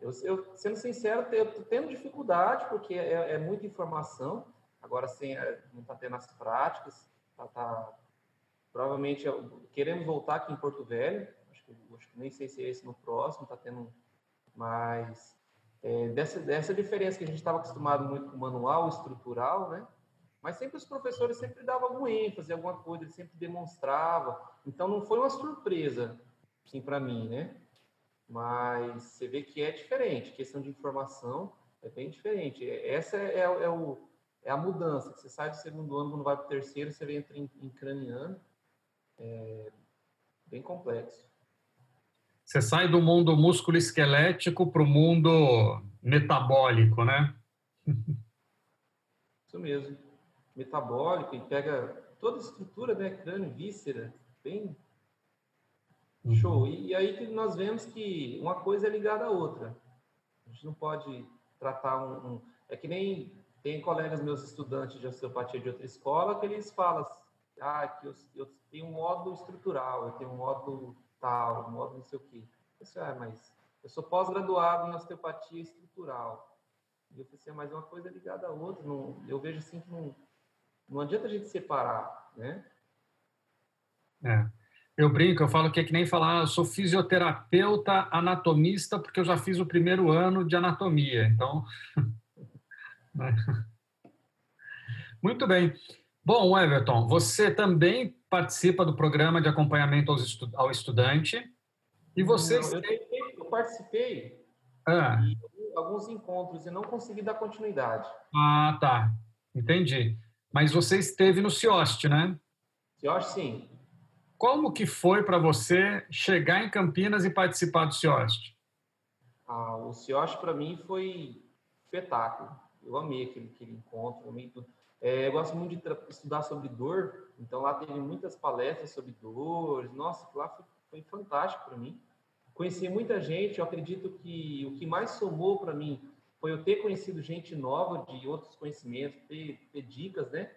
F: Eu, eu, sendo sincero, eu estou tendo dificuldade, porque é, é muita informação. Agora, sem, é, não está tendo as práticas. Tá, tá, provavelmente, queremos voltar aqui em Porto Velho. Acho que, acho que nem sei se é esse no próximo, está tendo mais é, dessa, dessa diferença que a gente estava acostumado muito com manual estrutural, né? Mas sempre os professores sempre davam algum ênfase, alguma coisa, eles sempre demonstrava. Então não foi uma surpresa, sim, para mim, né? Mas você vê que é diferente, questão de informação é bem diferente. Essa é, é, é o, é a mudança. Você sai do segundo ano, quando vai para o terceiro, você entra em, em craniano. É bem complexo.
B: Você sai do mundo músculo esquelético para o mundo metabólico, né?
F: Isso mesmo. Metabólico e pega toda a estrutura, né? Crânio, víscera, bem uhum. show. E, e, aí que nós vemos que uma coisa é ligada à outra. A gente não pode tratar um, um... É que nem tem colegas meus estudantes de osteopatia de outra escola que eles falam ah, que eu, eu tenho um módulo estrutural, eu tenho um módulo tal, modo não sei o quê. Eu disse, ah, mas eu sou pós-graduado em osteopatia estrutural. E eu pensei, assim, ah, mas uma coisa é ligada à outra. Não, eu vejo assim que não, não adianta a gente separar, né?
B: É. Eu brinco, eu falo que é que nem falar, eu sou fisioterapeuta anatomista porque eu já fiz o primeiro ano de anatomia. Então, muito bem. Bom, Everton, você também participa do programa de acompanhamento ao estudante e você... Não,
F: eu, eu, participei ah. alguns encontros e não consegui dar continuidade.
B: Ah, tá. Entendi. Mas você esteve no CIOST, né?
F: CIOST, sim.
B: Como que foi para você chegar em Campinas e participar do CIOST?
F: Ah, o CIOST para mim foi espetáculo. Eu amei aquele, aquele encontro, amei tudo. É, eu gosto muito de estudar sobre dor, então lá teve muitas palestras sobre dores. Nossa, lá foi, foi fantástico para mim. Conheci muita gente, eu acredito que o que mais somou para mim foi eu ter conhecido gente nova de outros conhecimentos, ter, ter dicas, né?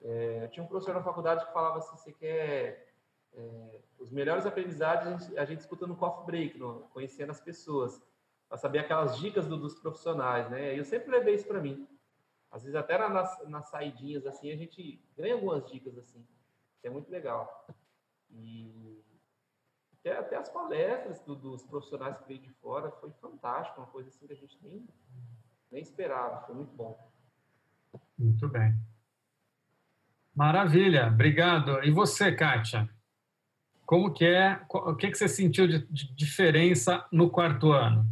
F: É, tinha um professor na faculdade que falava assim, você quer é, os melhores aprendizados a gente, a gente escuta no coffee break, no, conhecendo as pessoas, para saber aquelas dicas do, dos profissionais, né? Eu sempre levei isso para mim. Às vezes até na, nas, nas saidinhas assim a gente ganha algumas dicas assim. Isso é muito legal. E até, até as palestras do, dos profissionais que veio de fora foi fantástico, uma coisa assim que a gente nem, nem esperava, foi muito bom.
B: Muito bem. Maravilha, obrigado. E você, Kátia? Como que é, o que, que você sentiu de, de diferença no quarto ano?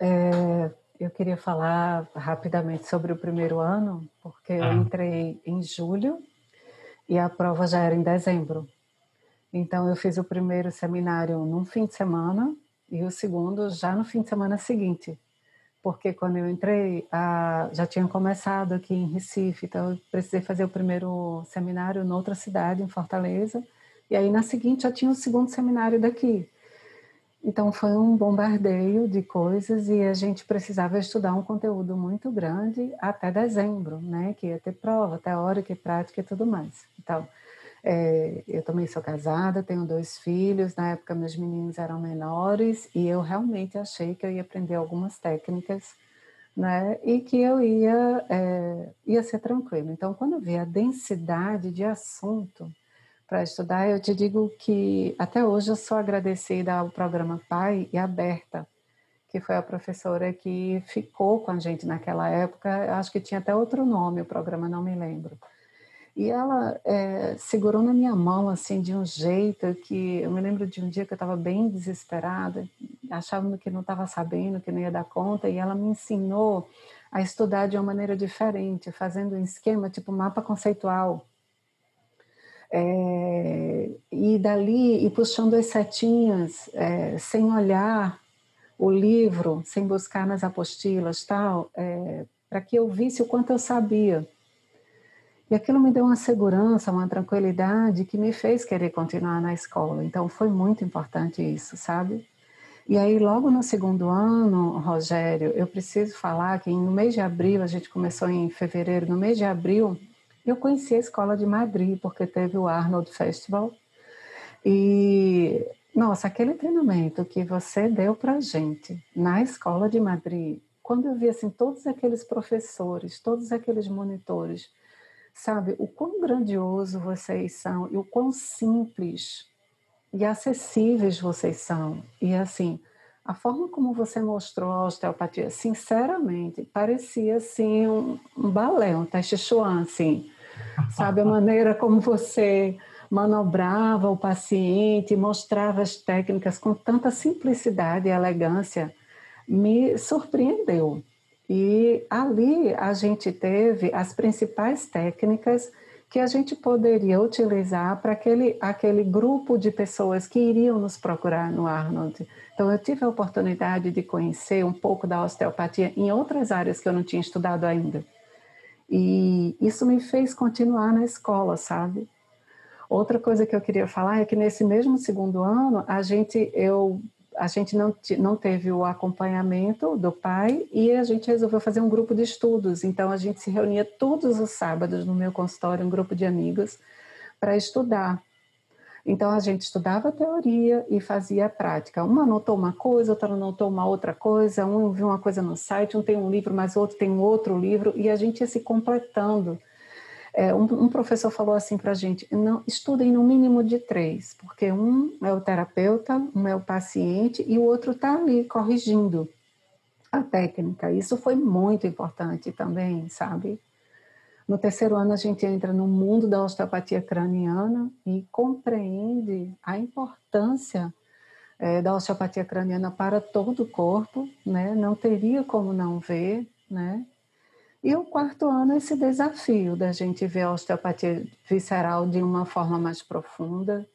E: É, eu queria falar rapidamente sobre o primeiro ano, porque ah. eu entrei em julho e a prova já era em dezembro. Então eu fiz o primeiro seminário num fim de semana e o segundo já no fim de semana seguinte. Porque quando eu entrei, a, já tinha começado aqui em Recife, então eu precisei fazer o primeiro seminário noutra cidade, em Fortaleza, e aí na seguinte já tinha o segundo seminário daqui. Então foi um bombardeio de coisas e a gente precisava estudar um conteúdo muito grande até dezembro, né? Que ia ter prova teórica e prática e tudo mais. Então, é, eu também sou casada, tenho dois filhos. Na época meus meninos eram menores e eu realmente achei que eu ia aprender algumas técnicas, né? E que eu ia é, ia ser tranquilo. Então, quando eu vi a densidade de assunto para estudar, eu te digo que até hoje eu sou agradecida ao programa Pai e a Berta, que foi a professora que ficou com a gente naquela época. Acho que tinha até outro nome, o programa não me lembro. E ela é, segurou na minha mão assim de um jeito que eu me lembro de um dia que eu estava bem desesperada, achava que não estava sabendo, que não ia dar conta, e ela me ensinou a estudar de uma maneira diferente, fazendo um esquema tipo mapa conceitual é, e dali, e puxando as setinhas, é, sem olhar o livro, sem buscar nas apostilas, tal, é, para que eu visse o quanto eu sabia. E aquilo me deu uma segurança, uma tranquilidade que me fez querer continuar na escola. Então foi muito importante isso, sabe? E aí, logo no segundo ano, Rogério, eu preciso falar que no mês de abril, a gente começou em fevereiro, no mês de abril, eu conheci a escola de Madrid, porque teve o Arnold Festival. E, nossa, aquele treinamento que você deu para gente na escola de Madrid, quando eu vi assim, todos aqueles professores, todos aqueles monitores, sabe, o quão grandioso vocês são e o quão simples e acessíveis vocês são. E assim, a forma como você mostrou a osteopatia, sinceramente, parecia assim um, um balé, um teste Chuan, assim sabe? A maneira como você manobrava o paciente, mostrava as técnicas com tanta simplicidade e elegância, me surpreendeu. E ali a gente teve as principais técnicas que a gente poderia utilizar para aquele, aquele grupo de pessoas que iriam nos procurar no Arnold. Então, eu tive a oportunidade de conhecer um pouco da osteopatia em outras áreas que eu não tinha estudado ainda. E isso me fez continuar na escola, sabe? Outra coisa que eu queria falar é que nesse mesmo segundo ano, a gente, eu, a gente não, não teve o acompanhamento do pai e a gente resolveu fazer um grupo de estudos. Então, a gente se reunia todos os sábados no meu consultório, um grupo de amigos, para estudar. Então a gente estudava a teoria e fazia a prática. Uma anotou uma coisa, outra anotou uma outra coisa, um viu uma coisa no site, um tem um livro, mas outro tem um outro livro, e a gente ia se completando. É, um, um, professor falou assim para a gente: não, estudem no mínimo de três, porque um é o terapeuta, um é o paciente e o outro está ali corrigindo a técnica. Isso foi muito importante também, sabe? No terceiro ano, a gente entra no mundo da osteopatia craniana e compreende a importância é, da osteopatia craniana para todo o corpo, né? Não teria como não ver, né? E o quarto ano, esse desafio da gente ver a osteopatia visceral de uma forma mais profunda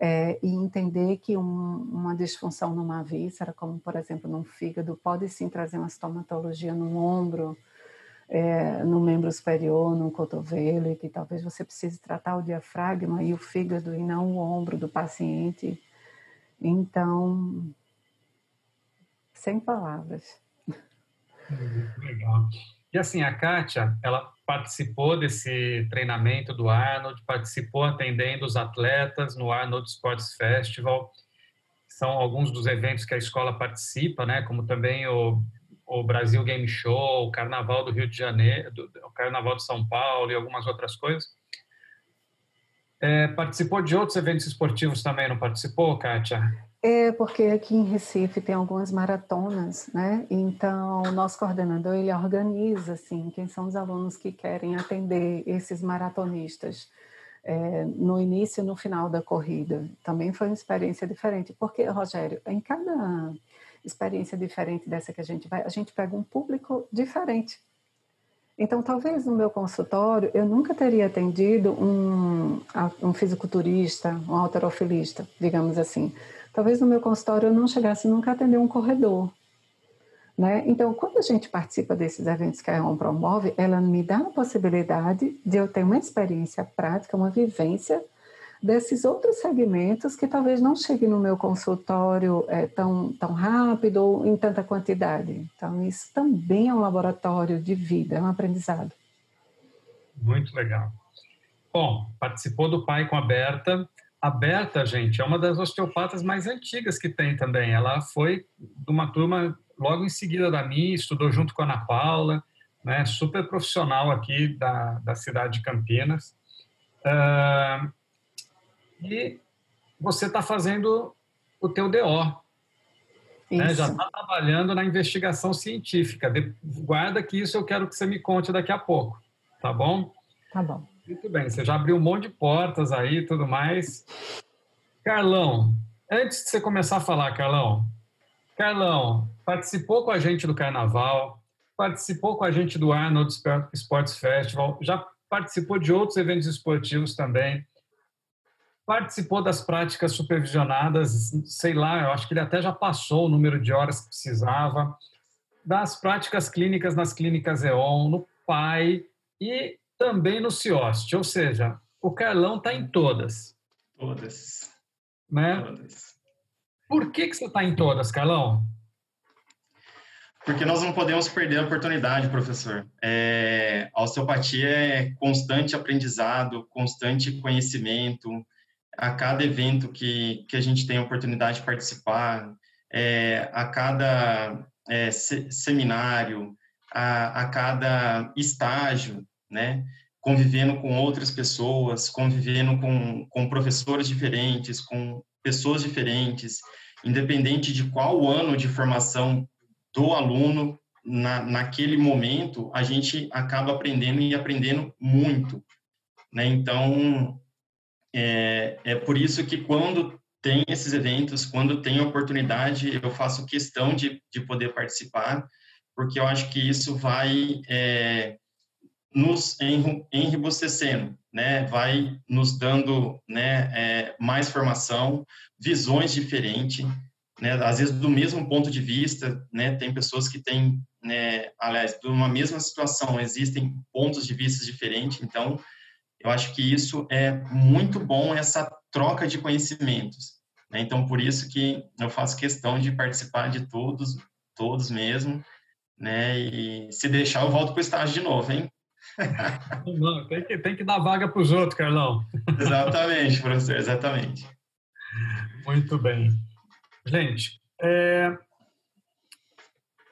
E: é, e entender que um, uma disfunção numa víscera, como por exemplo num fígado, pode sim trazer uma estomatologia no ombro, é, no membro superior, no cotovelo, e que talvez você precise tratar o diafragma e o fígado e não o ombro do paciente. Então, sem palavras.
B: Legal. E assim, a Kátia, ela participou desse treinamento do Arnold, participou atendendo os atletas no Arnold Sports Festival. São alguns dos eventos que a escola participa, né? Como também o, o Brasil Game Show, o Carnaval do Rio de Janeiro, do, o Carnaval de São Paulo e algumas outras coisas. É, participou de outros eventos esportivos também, não participou, Kátia?
E: É, porque aqui em Recife tem algumas maratonas, né? Então, o nosso coordenador, ele organiza, assim, quem são os alunos que querem atender esses maratonistas é, no início e no final da corrida. Também foi uma experiência diferente, porque, Rogério, em cada experiência diferente dessa que a gente vai, a gente pega um público diferente. Então, talvez no meu consultório eu nunca teria atendido um, um fisiculturista, um alterofilista, digamos assim talvez no meu consultório eu não chegasse nunca a atender um corredor. Né? Então, quando a gente participa desses eventos que a EON promove, ela me dá a possibilidade de eu ter uma experiência prática, uma vivência desses outros segmentos que talvez não cheguem no meu consultório é, tão, tão rápido ou em tanta quantidade. Então, isso também é um laboratório de vida, é um aprendizado.
B: Muito legal. Bom, participou do Pai com a Berta, a Berta, gente, é uma das osteopatas mais antigas que tem também. Ela foi de uma turma logo em seguida da minha, estudou junto com a Ana Paula, né, super profissional aqui da, da cidade de Campinas. Uh, e você está fazendo o teu DO, né, já está trabalhando na investigação científica. De, guarda que isso eu quero que você me conte daqui a pouco, tá bom?
E: Tá bom.
B: Muito bem, você já abriu um monte de portas aí e tudo mais. Carlão, antes de você começar a falar, Carlão, Carlão, participou com a gente do Carnaval, participou com a gente do Arnold Sports Festival, já participou de outros eventos esportivos também, participou das práticas supervisionadas, sei lá, eu acho que ele até já passou o número de horas que precisava, das práticas clínicas nas clínicas EON, no PAI, e também no CIOST, ou seja, o Carlão está em todas.
G: Todas.
B: Né? Todas. Por que, que você está em todas, Carlão?
G: Porque nós não podemos perder a oportunidade, professor. É, a osteopatia é constante aprendizado, constante conhecimento. A cada evento que, que a gente tem a oportunidade de participar, é, a cada é, se, seminário, a, a cada estágio, né? Convivendo com outras pessoas, convivendo com, com professores diferentes, com pessoas diferentes, independente de qual ano de formação do aluno, na, naquele momento, a gente acaba aprendendo e aprendendo muito. Né? Então, é, é por isso que quando tem esses eventos, quando tem oportunidade, eu faço questão de, de poder participar, porque eu acho que isso vai é, nos enribustecendo, né? Vai nos dando, né, é, mais formação, visões diferentes, né? Às vezes do mesmo ponto de vista, né? Tem pessoas que têm, né, aliás, de uma mesma situação, existem pontos de vista diferentes, então eu acho que isso é muito bom essa troca de conhecimentos. Né? Então por isso que eu faço questão de participar de todos, todos mesmo, né? E se deixar eu volto para o estágio de novo, hein?
B: Não, tem que, tem que dar vaga para os outros, Carlão.
G: Exatamente, professor, exatamente.
B: Muito bem. Gente, é,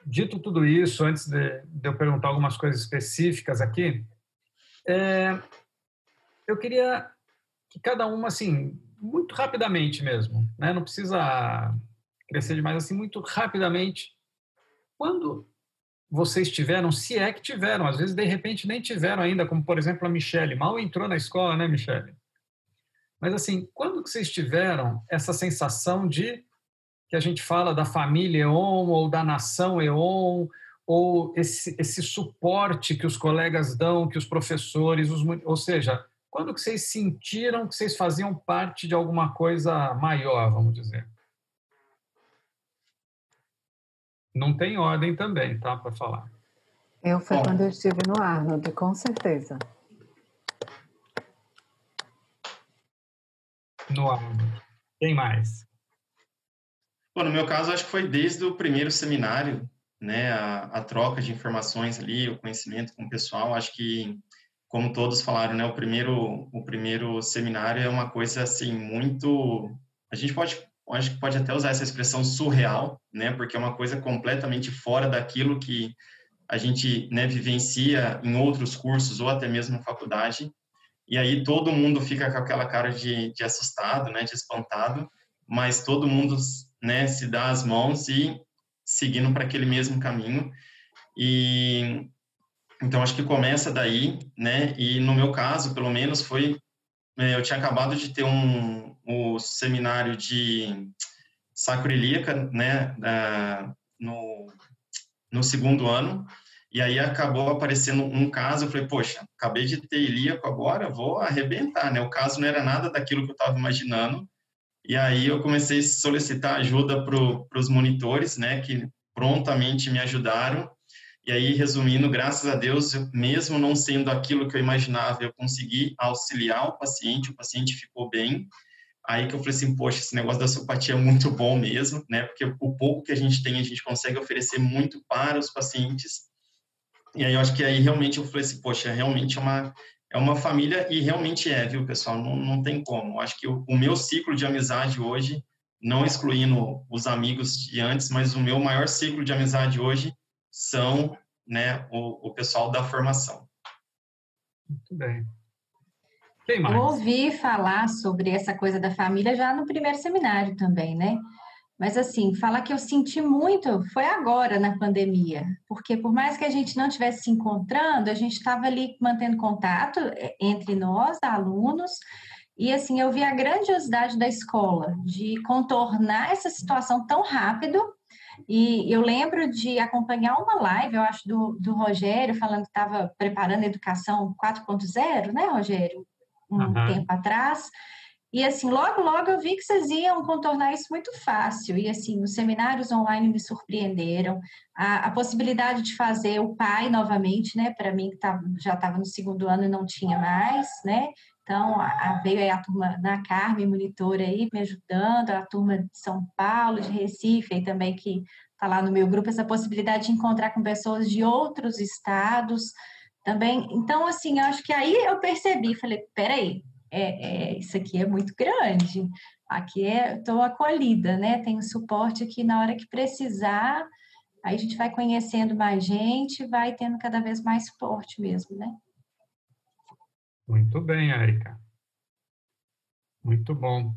B: dito tudo isso, antes de, de, eu perguntar algumas coisas específicas aqui, é, eu queria que cada uma, assim, muito rapidamente mesmo, né? não precisa crescer demais, assim, muito rapidamente, quando vocês tiveram, se é que tiveram, às vezes de repente nem tiveram ainda, como por exemplo a Michelle, mal entrou na escola, né, Michelle? Mas assim, quando que vocês tiveram essa sensação de que a gente fala da família EON ou da nação EON, ou esse, esse suporte que os colegas dão, que os professores, os, ou seja, quando que vocês sentiram que vocês faziam parte de alguma coisa maior, vamos dizer? Não tem ordem também, tá, para falar.
E: Eu foi Bom. quando eu estive no Arnold, com certeza.
B: No Arnold. Quem mais?
G: Bom, no meu caso, acho que foi desde o primeiro seminário, né, a, a, troca de informações ali, o conhecimento com o pessoal. Acho que, como todos falaram, né, o primeiro, o primeiro seminário é uma coisa assim muito, a gente pode, acho que pode até usar essa expressão surreal, né, porque é uma coisa completamente fora daquilo que a gente né, vivencia em outros cursos ou até mesmo na faculdade. E aí todo mundo fica com aquela cara de, de assustado, né, de espantado, mas todo mundo né, se dá as mãos e seguindo para aquele mesmo caminho. E então acho que começa daí, né? E no meu caso, pelo menos, foi eu tinha acabado de ter um o seminário de sacroilíaca, né? No no segundo ano. E aí acabou aparecendo um caso, eu falei, poxa, acabei de ter ilíaco agora, vou arrebentar, né? O caso não era nada daquilo que eu estava imaginando. E aí eu comecei a solicitar ajuda para os monitores, né, que prontamente me ajudaram. E aí, resumindo, graças a Deus, mesmo não sendo aquilo que eu imaginava, eu consegui auxiliar o paciente, o paciente ficou bem. Aí que eu falei assim, poxa, esse negócio da sopatia é muito bom mesmo, né? Porque o pouco que a gente tem, a gente consegue oferecer muito para os pacientes. E aí eu acho que aí realmente eu falei assim, poxa, realmente é uma é uma família e realmente é, viu, pessoal? Não, não tem como. Acho que o, o, meu ciclo de amizade hoje, não excluindo os amigos de antes, mas o meu maior ciclo de amizade hoje são né, o, o pessoal da formação.
B: Muito bem.
D: Quem mais? Eu ouvi falar sobre essa coisa da família já no primeiro seminário também, né? Mas assim, falar que eu senti muito foi agora na pandemia, porque por mais que a gente não estivesse se encontrando, a gente estava ali mantendo contato é, entre nós, alunos, e assim, eu vi a grandiosidade da escola de contornar essa situação tão rápido. E eu lembro de acompanhar uma live, eu acho, do, do Rogério, falando que estava preparando a educação 4.0, né, Rogério? Um uhum. tempo atrás. E assim, logo, logo eu vi que vocês iam contornar isso muito fácil. E assim, os seminários online me surpreenderam. A, a possibilidade de fazer o pai novamente, né? Para mim, que tava, já estava no segundo ano e não tinha mais, né? Então, a, veio aí a turma da Carme, monitora aí, me ajudando, a turma de São Paulo, de Recife, aí também que está lá no meu grupo, essa possibilidade de encontrar com pessoas de outros estados também. Então, assim, eu acho que aí eu percebi, falei, peraí, é, é, isso aqui é muito grande. Aqui estou acolhida, né? Tenho suporte aqui na hora que precisar. Aí a gente vai conhecendo mais gente, vai tendo cada vez mais suporte mesmo, né?
B: Muito bem, Érica. Muito bom.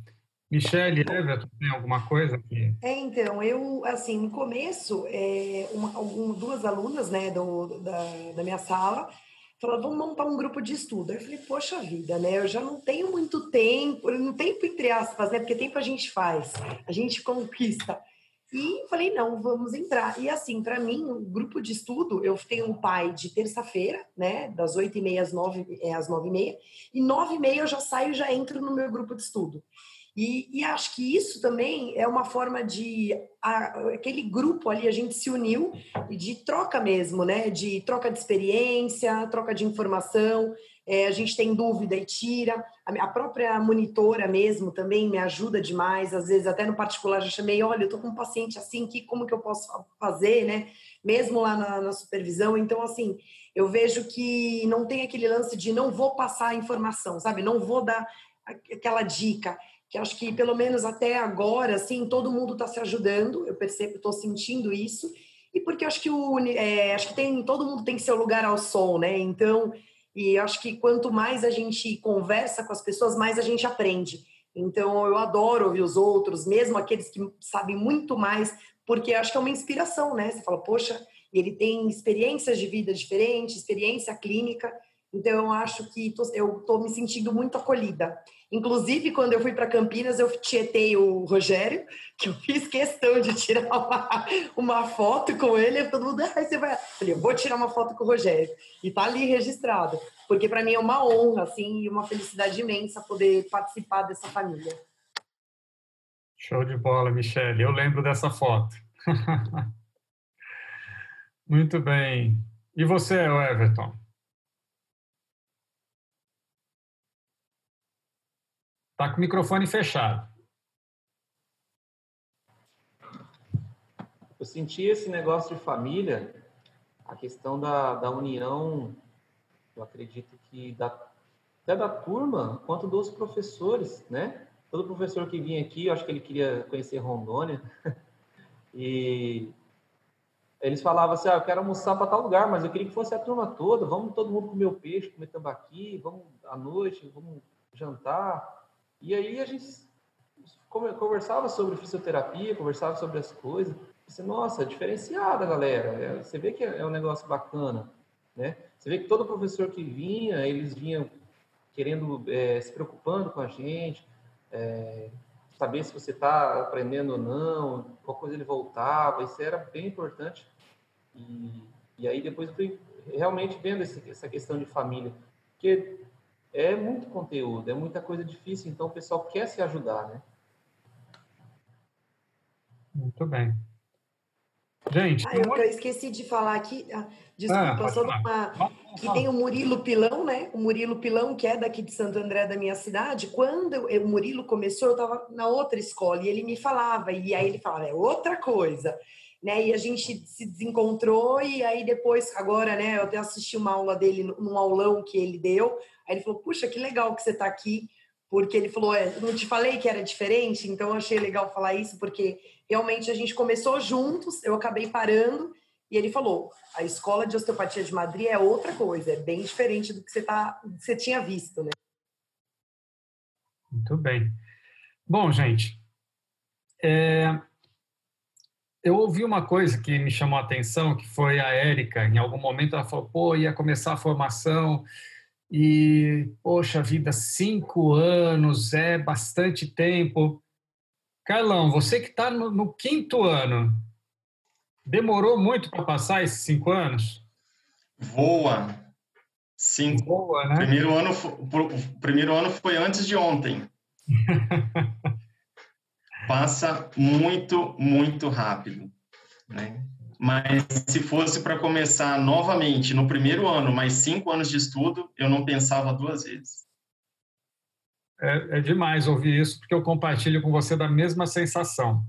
B: Michelle, Everton, tem alguma coisa aqui?
C: É, então, eu, assim, no começo, é, uma, duas alunas, né, do, da, da minha sala, falou, vamos montar um grupo de estudo. Eu falei, poxa vida, né? Eu já não tenho muito tempo, não tempo entre aspas, né? Porque tempo a gente faz, a gente conquista. E falei, não, vamos entrar. E assim, para mim, o grupo de estudo, eu tenho um pai de terça-feira, né? Das oito e meia às nove, é, às nove e meia. E nove e meia eu já saio, já entro no meu grupo de estudo. E, e, acho que isso também é uma forma de a, aquele grupo ali a gente se uniu e de troca mesmo, né? De troca de experiência, troca de informação. É, a gente tem dúvida e tira. A, própria monitora mesmo também me ajuda demais. Às vezes até no particular já chamei, olha, eu tô com um paciente assim, que como que eu posso fazer, né? Mesmo lá na, na supervisão. Então assim, eu vejo que não tem aquele lance de não vou passar a informação, sabe? Não vou dar aquela dica que acho que pelo menos até agora, assim, todo mundo está se ajudando, eu percebo, estou sentindo isso, e porque acho que o é, acho que tem todo mundo tem seu lugar ao sol, né? Então, e acho que quanto mais a gente conversa com as pessoas, mais a gente aprende. Então, eu adoro ouvir os outros, mesmo aqueles que sabem muito mais, porque acho que é uma inspiração, né? Você fala, poxa, ele tem experiências de vida diferentes, experiência clínica, então eu acho que tô, eu estou me sentindo muito acolhida. Inclusive, quando eu fui para Campinas, eu tietei o Rogério, que eu fiz questão de tirar uma, uma foto com ele. Todo mundo, ah, você vai. Eu falei, eu vou tirar uma foto com o Rogério. E tá ali registrado. Porque para mim é uma honra, assim, e uma felicidade imensa poder participar dessa família.
B: Show de bola, Michele. Eu lembro dessa foto. Muito bem. E você, Everton? Está com o microfone fechado.
F: eu senti esse negócio de família, a questão da, da união, eu acredito que da, até da turma, quanto dos professores, né? Todo professor que vinha aqui, eu acho que ele queria conhecer Rondônia, e eles falavam assim, ah, eu quero almoçar para tal lugar, mas eu queria que fosse a turma toda, vamos todo mundo comer o peixe, comer tambaqui, vamos à noite, vamos jantar. E aí a gente conversava sobre fisioterapia, conversava sobre as coisas. Você, nossa, é diferenciada, galera. É, você vê que é um negócio bacana, né? Você vê que todo professor que vinha, eles vinham querendo, é, se preocupando com a gente, é, saber se você está aprendendo ou não, qual coisa ele voltava, isso era bem importante. E, e aí depois eu fui realmente vendo esse, essa questão de família, porque é muito conteúdo, é muita coisa difícil, então o pessoal quer se ajudar, né?
B: Muito bem. Gente,
C: ah, eu, eu, esqueci de falar aqui, ah, desculpa, ah, só uma, que tem o Murilo Pilão, né? O Murilo Pilão, que é daqui de Santo André, da minha cidade. Quando eu, o Murilo começou, eu estava na outra escola e ele me falava, e aí ele falava, é outra coisa, né? E a gente se desencontrou e aí depois, agora, né? Eu até assisti uma aula dele, num aulão que ele deu, aí ele falou, puxa, que legal que você está aqui, porque ele falou, é, não te falei que era diferente, então eu achei legal falar isso, porque realmente a gente começou juntos, eu acabei parando, e ele falou: a escola de osteopatia de Madrid é outra coisa, é bem diferente do que você, tá, você tinha visto, né?
B: Muito bem. Bom, gente, é, eu ouvi uma coisa que me chamou a atenção, que foi a Érica. Em algum momento ela falou: pô, ia começar a formação e, poxa vida, cinco anos é bastante tempo. Carlão, você que está no, no, quinto ano, demorou muito para passar esses cinco anos?
G: Voa. Cinco. Voa, né? Primeiro ano, primeiro ano foi antes de ontem. Passa muito, muito rápido. Né? Mas se fosse para começar novamente no primeiro ano, mais cinco anos de estudo, eu não pensava duas vezes
B: é, é demais ouvir isso, porque eu compartilho com você da mesma sensação.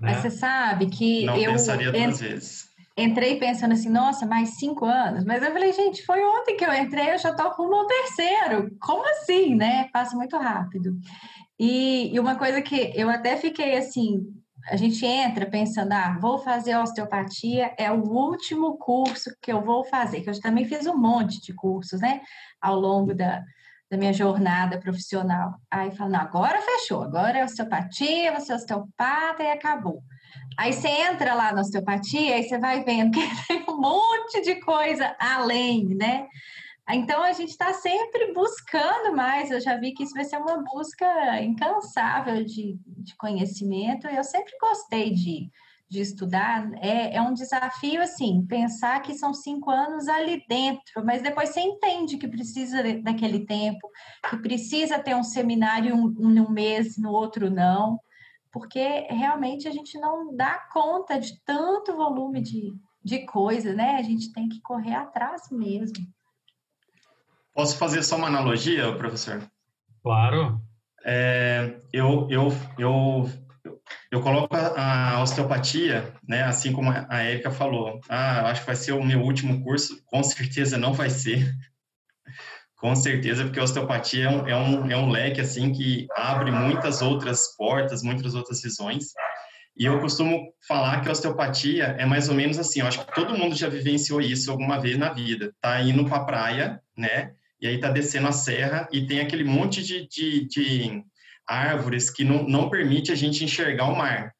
D: Né? Mas você sabe que
G: Não
D: eu
G: pensaria duas vezes.
D: entrei pensando assim, nossa, mais cinco anos. Mas eu falei, gente, foi ontem que eu entrei, eu já estou rumo ao terceiro. Como assim, né? Passa muito rápido. E, e uma coisa que eu até fiquei assim, a gente entra pensando, ah, vou fazer osteopatia, é o último curso que eu vou fazer, que eu também fiz um monte de cursos, né, ao longo da, da minha jornada profissional. Aí fala, não, agora fechou, agora é osteopatia, você é osteopata e acabou. Aí você entra lá na osteopatia e você vai vendo que tem um monte de coisa além, né? Então a gente está sempre buscando mais. Eu já vi que isso vai ser uma busca incansável de, de conhecimento. Eu sempre gostei de, de estudar, é, é um desafio, assim, pensar que são cinco anos ali dentro, mas depois você entende que precisa daquele tempo, que precisa ter um seminário um, um mês, no outro não, porque realmente a gente não dá conta de tanto volume de, de coisa, né? A gente tem que correr atrás mesmo.
G: Posso fazer só uma analogia, professor?
B: Claro.
G: É, eu, eu, eu eu coloco a, osteopatia, né, assim como a Érica falou, ah, acho que vai ser o meu último curso, com certeza não vai ser, com certeza, porque a osteopatia é um, é um, é um leque, assim, que abre muitas outras portas, muitas outras visões, e eu costumo falar que a osteopatia é mais ou menos assim, eu acho que todo mundo já vivenciou isso alguma vez na vida, tá indo para a praia, né, e aí tá descendo a serra e tem aquele monte de, de, de árvores que não, não permite a gente enxergar o mar.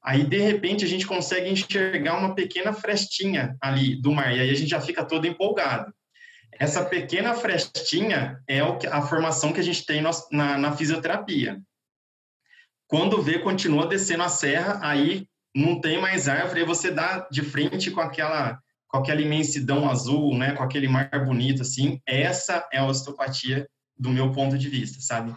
G: Aí, de repente, a gente consegue enxergar uma pequena frestinha ali do mar, e aí a gente já fica todo empolgado. Essa pequena frestinha é a formação que a gente tem na, na fisioterapia. Quando vê, continua descendo a serra, aí não tem mais árvore, aí você dá de frente com aquela, com aquela imensidão azul, né, com aquele mar bonito, assim. Essa é a osteopatia do meu ponto de vista, sabe?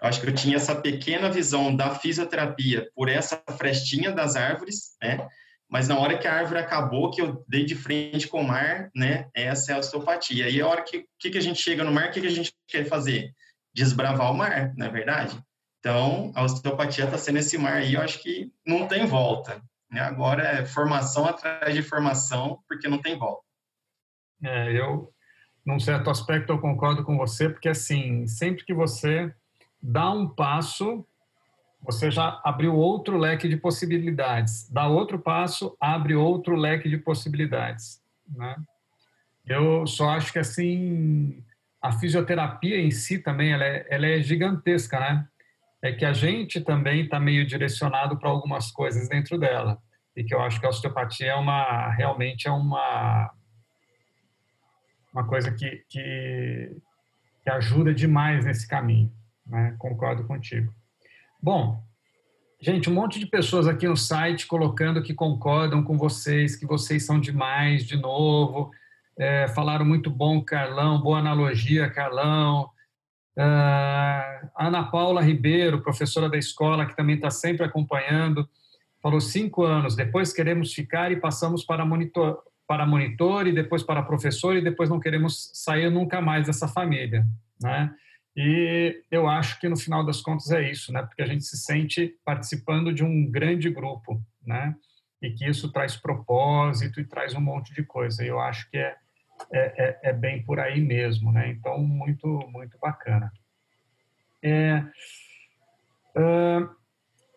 G: Eu acho que eu tinha essa pequena visão da fisioterapia por essa frestinha das árvores, né? Mas na hora que a árvore acabou, que eu dei de frente com o mar, né? Essa é a osteopatia. E a hora que, que, que a gente chega no mar, o que, que a gente quer fazer? Desbravar o mar, não é verdade? Então, a osteopatia está sendo esse mar aí, eu acho que não tem volta. Né? Agora é formação atrás de formação, porque não tem volta.
B: É, eu, num certo aspecto, eu concordo com você, porque assim, sempre que você dá um passo, você já abriu outro leque de possibilidades. Dá outro passo, abre outro leque de possibilidades. Né? Eu só acho que assim a fisioterapia em si também ela é, ela é gigantesca, né? É que a gente também está meio direcionado para algumas coisas dentro dela e que eu acho que a osteopatia é uma realmente é uma uma coisa que, que, que ajuda demais nesse caminho, né? Concordo contigo. Bom, gente, um monte de pessoas aqui no site colocando que concordam com vocês, que vocês são demais, de novo. É, falaram muito bom, Carlão, boa analogia, Carlão. Uh, Ana Paula Ribeiro, professora da escola, que também está sempre acompanhando, falou cinco anos, depois queremos ficar e passamos para monitor, para monitor e depois para professor e depois não queremos sair nunca mais dessa família, né? E eu acho que no final das contas é isso, né? Porque a gente se sente participando de um grande grupo, né? E que isso traz propósito e traz um monte de coisa. Eu acho que é, é, é, é bem por aí mesmo, né? Então, muito, muito bacana. É, uh,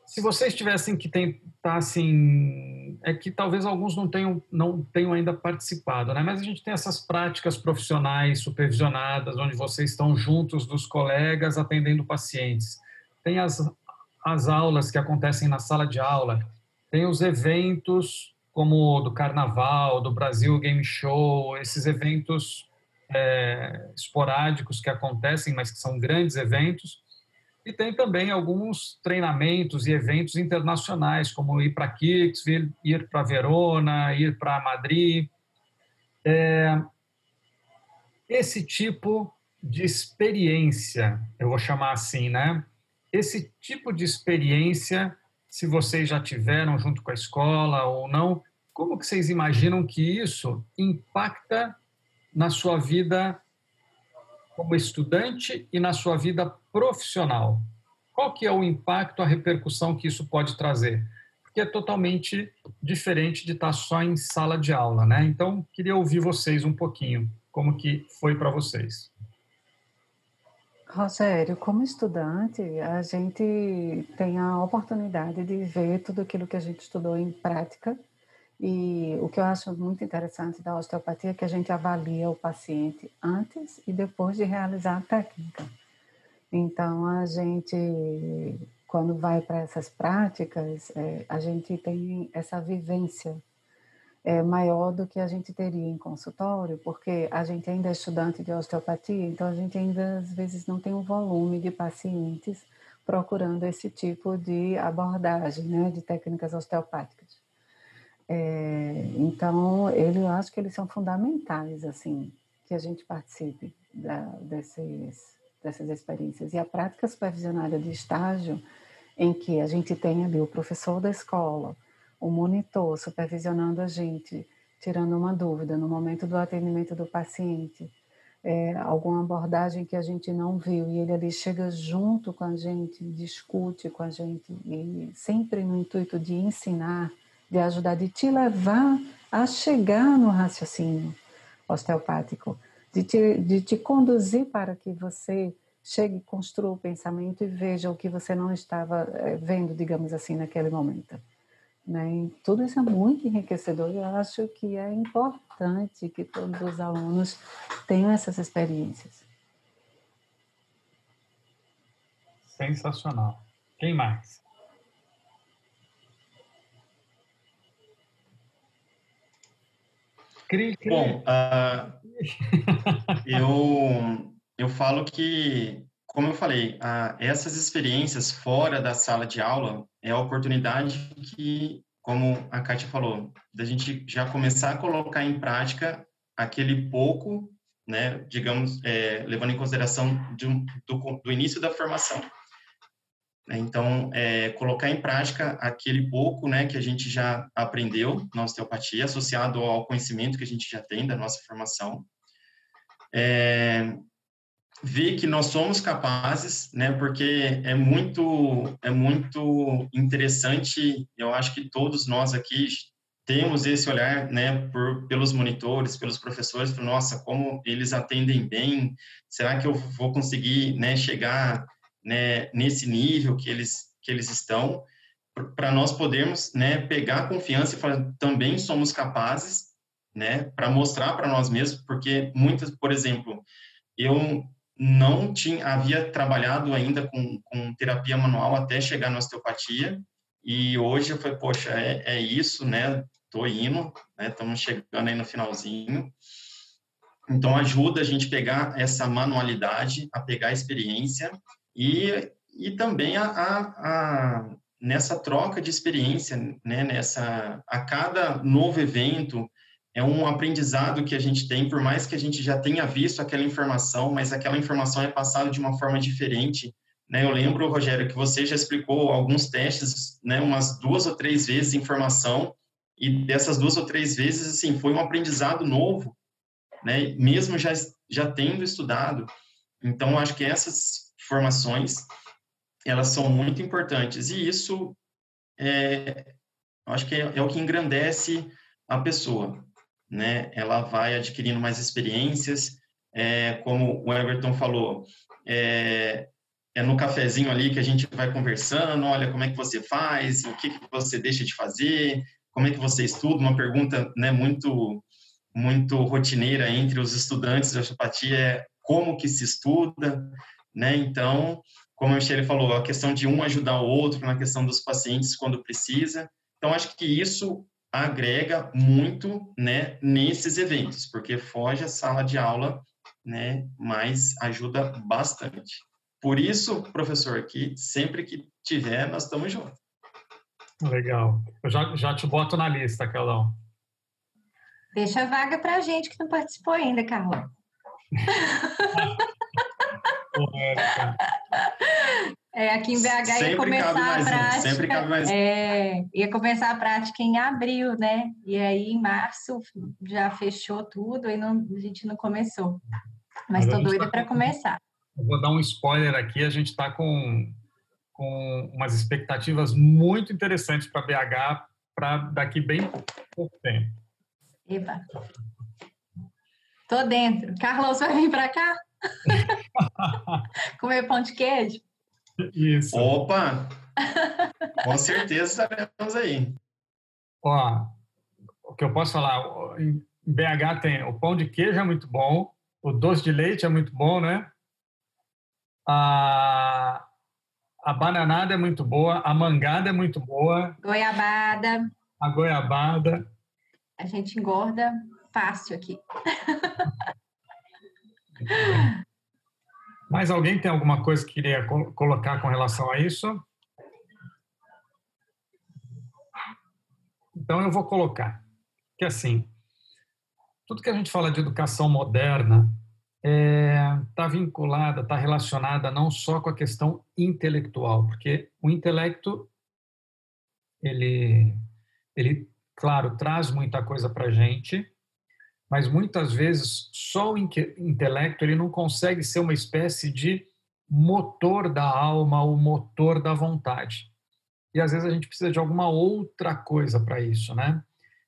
B: se vocês tivessem que tentar, assim, é que talvez alguns não tenham, não tenham ainda participado, né? Mas a gente tem essas práticas profissionais supervisionadas, onde vocês estão juntos dos colegas atendendo pacientes. Tem as, as aulas que acontecem na sala de aula, tem os eventos como do Carnaval, do Brasil Game Show, esses eventos é, esporádicos que acontecem, mas que são grandes eventos e tem também alguns treinamentos e eventos internacionais, como ir para Kirksville, ir para Verona, ir para Madrid. É, esse tipo de experiência, eu vou chamar assim, né? Esse tipo de experiência, se vocês já tiveram junto com a escola ou não, como que vocês imaginam que isso impacta na sua vida como estudante e na sua vida profissional? Qual que é o impacto, a repercussão que isso pode trazer? Porque é totalmente diferente de estar só em sala de aula, né? Então, queria ouvir vocês um pouquinho, como que foi para vocês.
E: Rogério, como estudante, a gente tem a oportunidade de ver tudo aquilo que a gente estudou em prática e o que eu acho muito interessante da osteopatia é que a gente avalia o paciente antes e depois de realizar a técnica. Então, a gente, quando vai para essas práticas, é, a gente tem essa vivência é, maior do que a gente teria em consultório, porque a gente ainda é estudante de osteopatia, então a gente ainda às vezes não tem um volume de pacientes procurando esse tipo de abordagem, né, de técnicas osteopáticas. É, então, ele, eu acho que eles são fundamentais, assim, que a gente participe da, desses, dessas experiências. E a prática supervisionada de estágio, em que a gente tem ali o professor da escola, o monitor supervisionando a gente, tirando uma dúvida no momento do atendimento do paciente, é, alguma abordagem que a gente não viu e ele ali chega junto com a gente, discute com a gente e sempre no intuito de ensinar de ajudar, de te levar a chegar no raciocínio osteopático, de te, de te conduzir para que você chegue, construa o pensamento e veja o que você não estava eh, vendo, digamos assim, naquele momento. Né? E tudo isso é muito enriquecedor e eu acho que é importante que todos os alunos tenham essas experiências.
B: Sensacional. Quem mais?
G: Cri. Bom, uh, eu, eu falo que, como eu falei, essas experiências fora da sala de aula é a oportunidade que, como a Kátia falou, da gente já começar a colocar em prática aquele pouco, né, digamos, é, levando em consideração um, do, do início da formação. Né? Então, é, colocar em prática aquele pouco né, que a gente já aprendeu na osteopatia, associado ao conhecimento que a gente já tem da nossa formação. É, ver que nós somos capazes, né? Porque é muito é muito interessante. Eu acho que todos nós aqui temos esse olhar, né, por, pelos monitores, pelos professores, para nossa, como eles atendem bem. Será que eu vou conseguir, né, chegar, né, nesse nível que eles que eles estão? Para nós podermos, né, pegar confiança e falar também somos capazes, né, para mostrar para nós mesmos, porque muitas, por exemplo, eu não tinha havia trabalhado ainda com, com terapia manual até chegar na osteopatia e hoje eu falei poxa é, é isso né? Tô indo né? Estamos chegando aí no finalzinho. Então ajuda a gente pegar essa manualidade a pegar a experiência e, e também a, a, a nessa troca de experiência né? Nessa a cada novo evento é um aprendizado que a gente tem, por mais que a gente já tenha visto aquela informação, mas aquela informação é passada de uma forma diferente. Né? Eu lembro, Rogério, que você já explicou alguns testes, né, umas duas ou três vezes informação, e dessas duas ou três vezes, assim, foi um aprendizado novo, né? mesmo já, já tendo estudado. Então, acho que essas formações, elas são muito importantes, e isso, é, acho que é, é o que engrandece a pessoa né? Ela vai adquirindo mais experiências, é, como o Everton falou, é, é, no cafezinho ali que a gente vai conversando, olha como é que você faz, o que, que você deixa de fazer, como é que você estuda, uma pergunta né, muito muito rotineira entre os estudantes de osteopatia é como que se estuda, né? Então, como a Michelle falou, a questão de um ajudar o outro na questão dos pacientes quando precisa. Então, acho que isso agrega muito, né, nesses eventos, porque foge a sala de aula, né, mas ajuda bastante. Por isso, professor, aqui, sempre que tiver, nós estamos juntos.
B: Legal. Eu já, já te boto na lista, Carlão.
D: Deixa a vaga para a gente que não participou ainda, Carlão. É, aqui em BH sempre ia começar a prática. Um, sempre cabe mais é, ia começar a prática em abril, né? E aí em março já fechou tudo e não, a gente não começou. Mas estou doida tá para começar.
B: vou dar um spoiler aqui, a gente está com, com umas expectativas muito interessantes para BH para daqui bem pouco tempo.
D: Eba. Tô dentro. Carlos vai vir para cá? Comer pão de queijo?
G: Isso. Opa! Com certeza estaremos aí.
B: Ó, o que eu posso falar, em BH tem o pão de queijo é muito bom, o doce de leite é muito bom, né? A, a bananada é muito boa, a mangada é muito boa.
D: Goiabada.
B: A goiabada.
D: A gente engorda fácil aqui.
B: Mais alguém tem alguma coisa que queria colocar com relação a isso? Então eu vou colocar que assim, tudo que a gente fala de educação moderna está é, tá vinculada, está relacionada não só com a questão intelectual, porque o intelecto ele, ele claro traz muita coisa para a gente, mas muitas vezes só o intelecto ele não consegue ser uma espécie de motor da alma, o motor da vontade. E às vezes a gente precisa de alguma outra coisa para isso, né?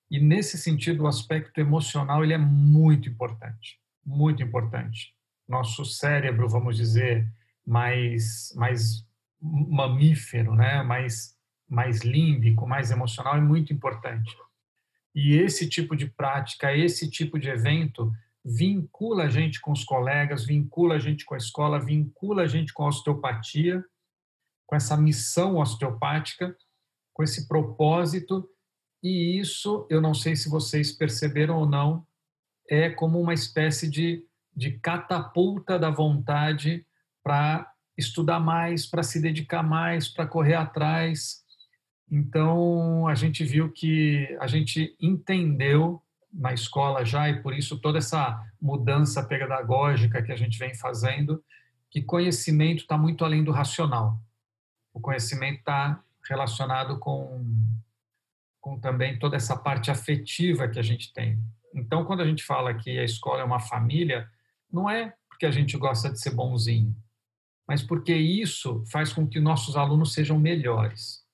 B: E nesse sentido, o aspecto emocional ele é muito importante, muito importante. Nosso cérebro, vamos dizer, mais mais mamífero, né? Mais mais límbico, mais emocional é muito importante. E esse tipo de prática, esse tipo de evento vincula a gente com os colegas, vincula a gente com a escola, vincula a gente com a osteopatia, com essa missão osteopática, com esse propósito. E isso, eu não sei se vocês perceberam ou não, é como uma espécie de, de catapulta da vontade para estudar mais, para se dedicar mais, para correr atrás, então, a gente viu que a gente entendeu na escola já, e por isso toda essa mudança pedagógica que a gente vem fazendo, que conhecimento está muito além do racional. O conhecimento está relacionado com, com também toda essa parte afetiva que a gente tem. Então, quando a gente fala que a escola é uma família, não é porque a gente gosta de ser bonzinho, mas porque isso faz com que nossos alunos sejam melhores.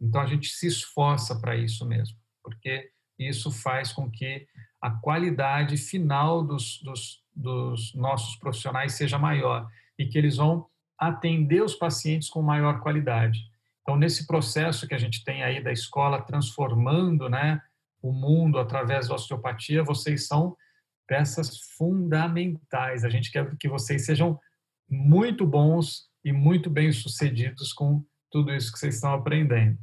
B: Então a gente se esforça para isso mesmo, porque isso faz com que a qualidade final dos, dos, dos nossos profissionais seja maior e que eles vão atender os pacientes com maior qualidade. Então, nesse processo que a gente tem aí da escola transformando né, o mundo através da osteopatia, vocês são peças fundamentais. A gente quer que vocês sejam muito bons e muito bem sucedidos com tudo isso que vocês estão aprendendo.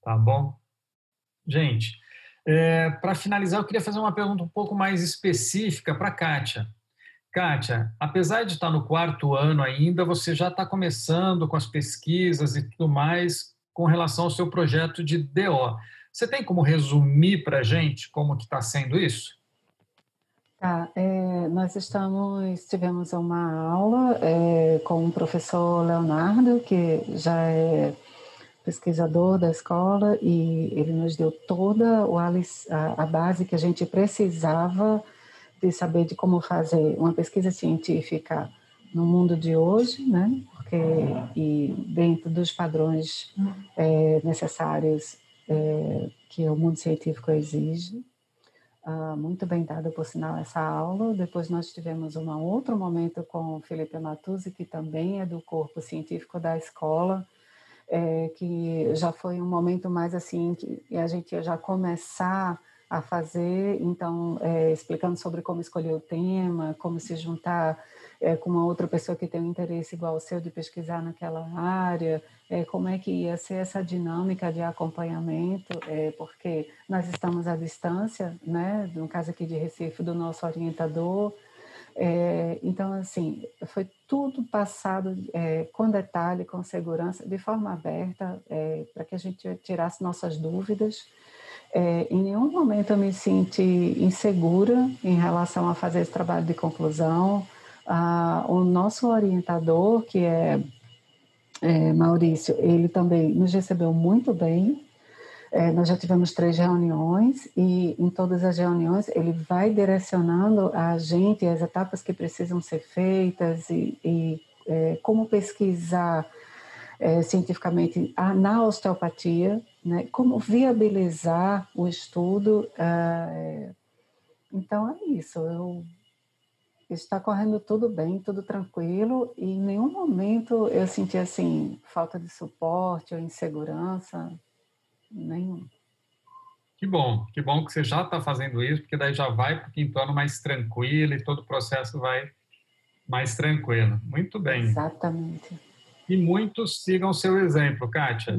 B: Tá bom? Gente, é, para finalizar, eu queria fazer uma pergunta um pouco mais específica para a Kátia. Kátia, apesar de estar no quarto ano ainda, você já está começando com as pesquisas e tudo mais com relação ao seu projeto de DO. Você tem como resumir para a gente como que está sendo isso?
E: Tá, é, nós estamos, tivemos uma aula é, com o professor Leonardo, que já é pesquisador da escola, e ele nos deu toda a, a base que a gente precisava de saber de como fazer uma pesquisa científica no mundo de hoje, né? Porque e dentro dos padrões é, necessários é, que o mundo científico exige. Ah, muito bem dada, por sinal, essa aula. Depois nós tivemos um outro momento com o Felipe Matuzzi, que também é do corpo científico da escola, é, que já foi um momento mais assim, que a gente ia já começar a fazer, então, é, explicando sobre como escolher o tema, como se juntar é, com uma outra pessoa que tem um interesse igual ao seu de pesquisar naquela área, é, como é que ia ser essa dinâmica de acompanhamento, é, porque nós estamos à distância, né, no caso aqui de Recife, do nosso orientador, é, então, assim, foi tudo passado é, com detalhe, com segurança, de forma aberta, é, para que a gente tirasse nossas dúvidas, é, em nenhum momento eu me senti insegura em relação a fazer esse trabalho de conclusão. Ah, o nosso orientador, que é, é, Maurício, ele também nos recebeu muito bem. É, nós já tivemos três reuniões e em todas as reuniões ele vai direcionando a gente as etapas que precisam ser feitas e, e é, como pesquisar é, cientificamente na osteopatia, né? como viabilizar o estudo. É, então é isso, eu, está correndo tudo bem, tudo tranquilo, e em nenhum momento eu senti assim falta de suporte ou insegurança, nenhum.
B: Que bom, que bom que você já está fazendo isso, porque daí já vai para o quinto ano mais tranquilo e todo o processo vai mais tranquilo. Muito bem.
E: Exatamente
B: e muitos sigam seu exemplo, Kátia.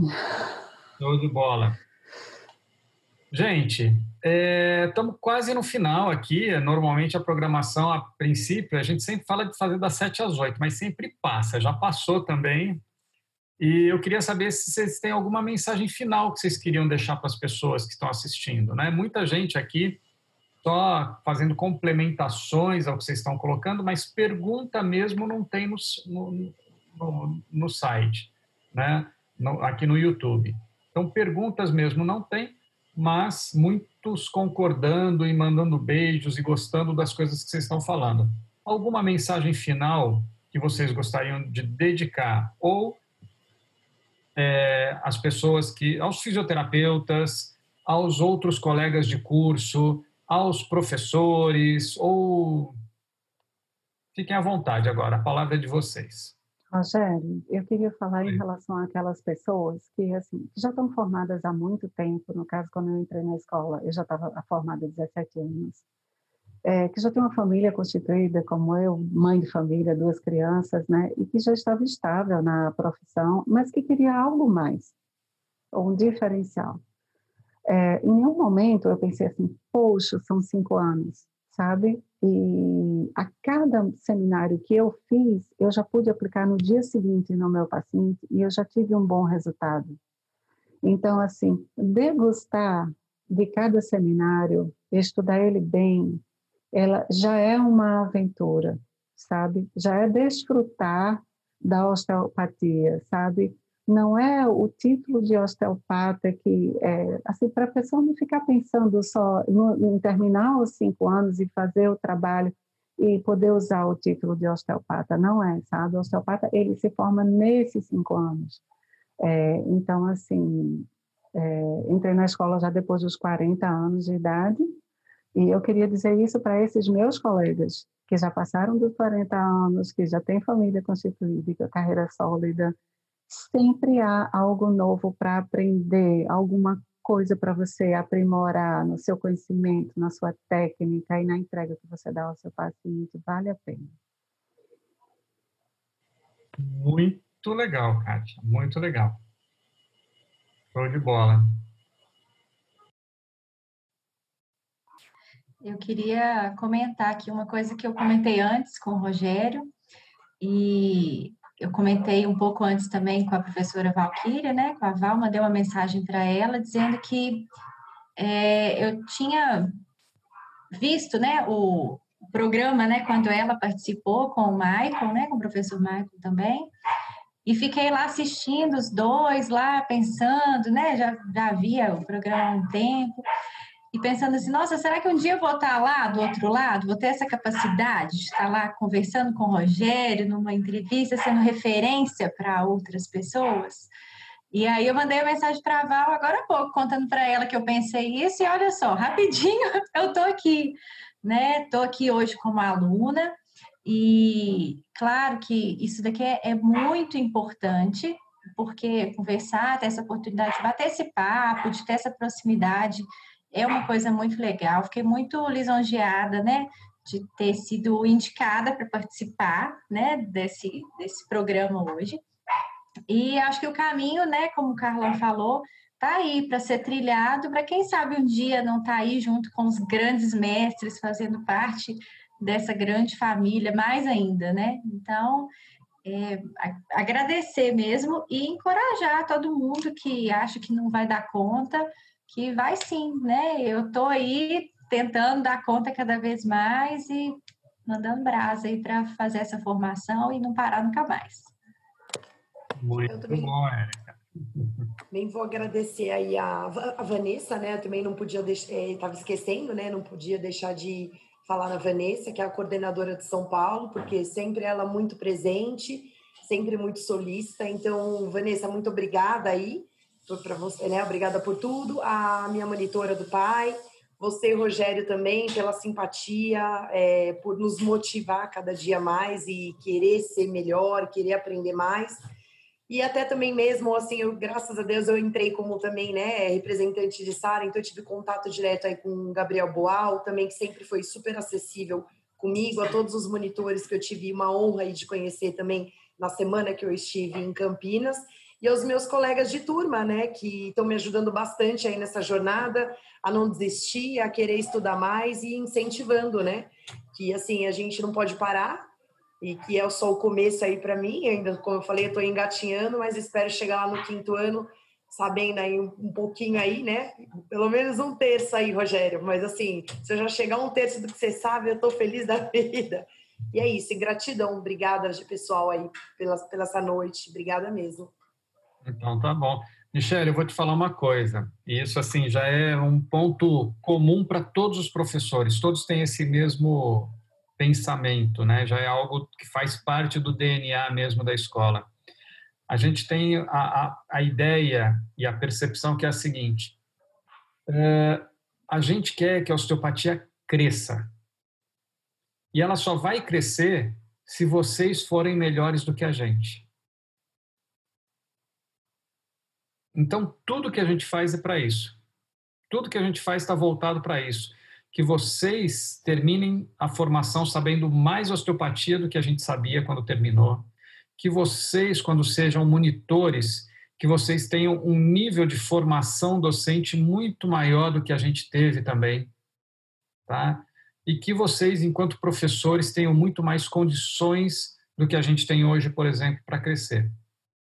B: Show de bola. Gente, estamos é, quase no final aqui. Normalmente a programação, a princípio, a gente sempre fala de fazer das 7 às 8, mas sempre passa, já passou também. E eu queria saber se vocês têm alguma mensagem final que vocês queriam deixar para as pessoas que estão assistindo. Né? Muita gente aqui só fazendo complementações ao que vocês estão colocando, mas pergunta mesmo não tem no, no, no, site, né? Aqui no YouTube. Então, perguntas mesmo não tem, mas muitos concordando e mandando beijos e gostando das coisas que vocês estão falando. Alguma mensagem final que vocês gostariam de dedicar ou é, as pessoas que, aos fisioterapeutas, aos outros colegas de curso, aos professores ou fiquem à vontade agora, a palavra é de vocês.
E: Rogério, eu queria falar em relação àquelas pessoas que, assim, já estão formadas há muito tempo, no caso, quando eu entrei na escola, eu já estava formada há 17 anos, é, que já tem uma família constituída, como eu, mãe de família, duas crianças, né, e que já estava estável na profissão, mas que queria algo mais, um diferencial. É, em nenhum momento eu pensei assim, poxa, são cinco anos, sabe? E a cada seminário que eu fiz, eu já pude aplicar no dia seguinte no meu paciente e eu já tive um bom resultado. Então, assim, degustar de cada seminário, estudar ele bem, ela já é uma aventura, sabe? Já é desfrutar da osteopatia, sabe? Não é o título de osteopata que, é, assim, para a pessoa não ficar pensando só no, em terminar os cinco anos e fazer o trabalho e poder usar o título de osteopata. Não é, sabe? O osteopata, ele se forma nesses cinco anos. É, então, assim, é, entrei na escola já depois dos 40 anos de idade, e eu queria dizer isso para esses meus colegas, que já passaram dos 40 anos, que já têm família constituída, carreira sólida, sempre há algo novo para aprender, alguma coisa para você aprimorar no seu conhecimento, na sua técnica e na entrega que você dá ao seu paciente, vale a pena.
B: Muito legal, Kátia, muito legal. Show de bola.
D: Eu queria comentar aqui uma coisa que eu comentei antes com o Rogério, e eu comentei um pouco antes também com a professora Valquíria, né? Com a Val, mandei uma mensagem para ela dizendo que é, eu tinha visto, né, o programa, né, quando ela participou com o Michael, né, com o professor Michael também, e fiquei lá assistindo os dois lá, pensando, né, já, já via o programa há um tempo, e pensando assim, nossa, será que um dia eu vou estar lá do outro lado? Vou ter essa capacidade de estar lá conversando com o Rogério numa entrevista, sendo referência para outras pessoas? E aí eu mandei a mensagem para a Val agora há pouco, contando para ela que eu pensei isso, e olha só, rapidinho eu estou aqui, né? Estou aqui hoje como aluna, e claro que isso daqui é, é muito importante, porque conversar, ter essa oportunidade de bater esse papo, de ter essa proximidade é uma coisa muito legal. Fiquei muito lisonjeada, né, de ter sido indicada para participar, né, desse, desse programa hoje. E acho que o caminho, né, como o Carlão falou, tá aí para ser trilhado, para quem sabe um dia não tá aí junto com os grandes mestres, fazendo parte dessa grande família, mais ainda, né? Então, é, agradecer mesmo e encorajar todo mundo que acha que não vai dar conta, que vai sim, né? Eu estou aí tentando dar conta cada vez mais e mandando brasa aí para fazer essa formação e não parar nunca mais.
B: Muito também, bom, Érica.
C: Também vou agradecer aí a, a Vanessa, né? Eu também não podia deixar, estava eh, esquecendo, né? Não podia deixar de falar na Vanessa, que é a coordenadora de São Paulo, porque sempre ela muito presente, sempre muito solista. Então, Vanessa, muito obrigada aí para você, né? Obrigada por tudo. A minha monitora do pai, você, Rogério, também, pela simpatia, é, por nos motivar cada dia mais e querer ser melhor, querer aprender mais. E até também mesmo, assim, eu, graças a Deus, eu entrei como também, né, representante de Sara, então eu tive contato direto aí com o Gabriel Boal, também, que sempre foi super acessível comigo, a todos os monitores que eu tive uma honra de conhecer também na semana que eu estive em Campinas e aos meus colegas de turma, né, que estão me ajudando bastante aí nessa jornada, a não desistir, a querer estudar mais e incentivando, né, que assim a gente não pode parar e que é só o começo aí para mim. Ainda, como eu falei, eu estou engatinhando, mas espero chegar lá no quinto ano sabendo aí um, um, pouquinho aí, né? Pelo menos um terço aí, Rogério. Mas assim, se eu já chegar um terço do que você sabe, eu estou feliz da vida. E é isso, e gratidão, obrigada pessoal aí pela, pela essa noite, obrigada mesmo.
B: Então tá bom. Michele, eu vou te falar uma coisa. Isso assim já é um ponto comum para todos os professores. Todos têm esse mesmo pensamento, né? Já é algo que faz parte do DNA mesmo da escola. A gente tem a, a, a ideia e a percepção que é a seguinte: é, a gente quer que a osteopatia cresça. E ela só vai crescer se vocês forem melhores do que a gente. Então, tudo que a gente faz é para isso. Tudo que a gente faz está voltado para isso. Que vocês terminem a formação sabendo mais osteopatia do que a gente sabia quando terminou. Que vocês, quando sejam monitores, que vocês tenham um nível de formação docente muito maior do que a gente teve também. Tá? E que vocês, enquanto professores, tenham muito mais condições do que a gente tem hoje, por exemplo, para crescer.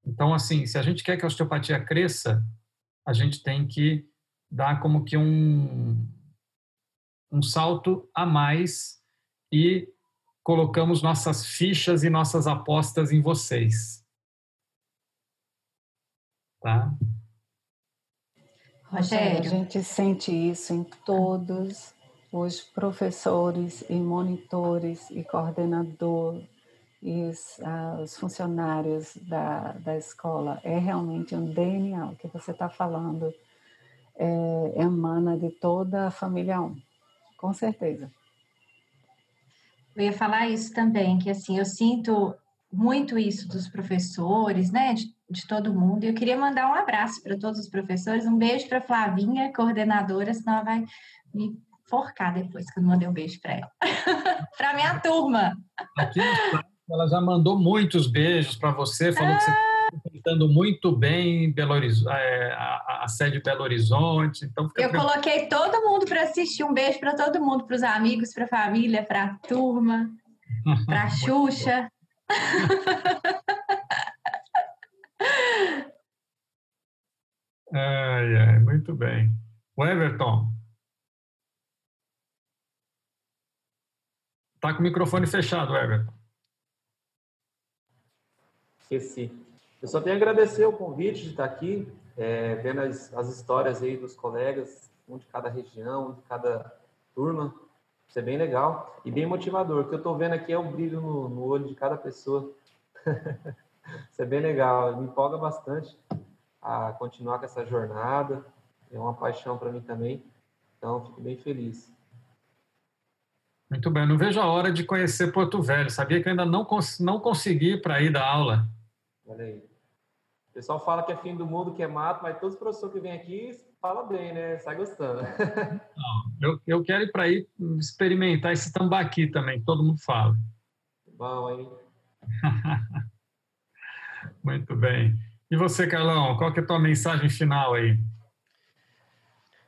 B: Então, assim, se a gente quer que a osteopatia cresça, a gente tem que dar como que um, um salto a mais e colocamos nossas fichas e nossas apostas em vocês. Tá?
E: Rogério. A gente sente isso em todos os professores e monitores e coordenador os, ah, os funcionários da, da escola é realmente um DNA, o que você está falando é, emana de toda a família 1, com certeza.
D: Eu ia falar isso também, que assim, eu sinto muito isso dos professores, né, de, de todo mundo. Eu queria mandar um abraço para todos os professores, um beijo para Flavinha, coordenadora, senão ela vai me forcar depois que eu não mandei um beijo para ela. para minha turma.
B: Aqui ela já mandou muitos beijos para você, falou ah. que você está representando muito bem Belo Horizonte, é, a, a, sede Belo Horizonte. Então
D: eu coloquei todo mundo para assistir. Um beijo para todo mundo, para os amigos, para a família, para a turma, para a Xuxa.
B: ai, ai, muito bem. O Everton. Está com o microfone fechado, Everton.
F: Esqueci. Eu só tenho a agradecer o convite de estar aqui, é, vendo as, as histórias aí dos colegas, um de cada região, um de cada turma. Isso é bem legal e bem motivador. O que eu estou vendo aqui é o brilho no, no olho de cada pessoa. Isso é bem legal, me empolga bastante a continuar com essa jornada. É uma paixão para mim também. Então, fico bem feliz.
B: Muito bem, não vejo a hora de conhecer Porto Velho. Sabia que ainda não, cons não consegui para ir dar aula.
F: Olha aí. O pessoal fala que é fim do mundo, que é mato, mas todos os professores que vêm aqui falam bem, né? Sai gostando.
B: Não, eu, eu quero ir para ir experimentar esse tambaqui também, todo mundo fala.
F: Bom, hein?
B: Muito bem. E você, Carlão, qual que é a tua mensagem final aí?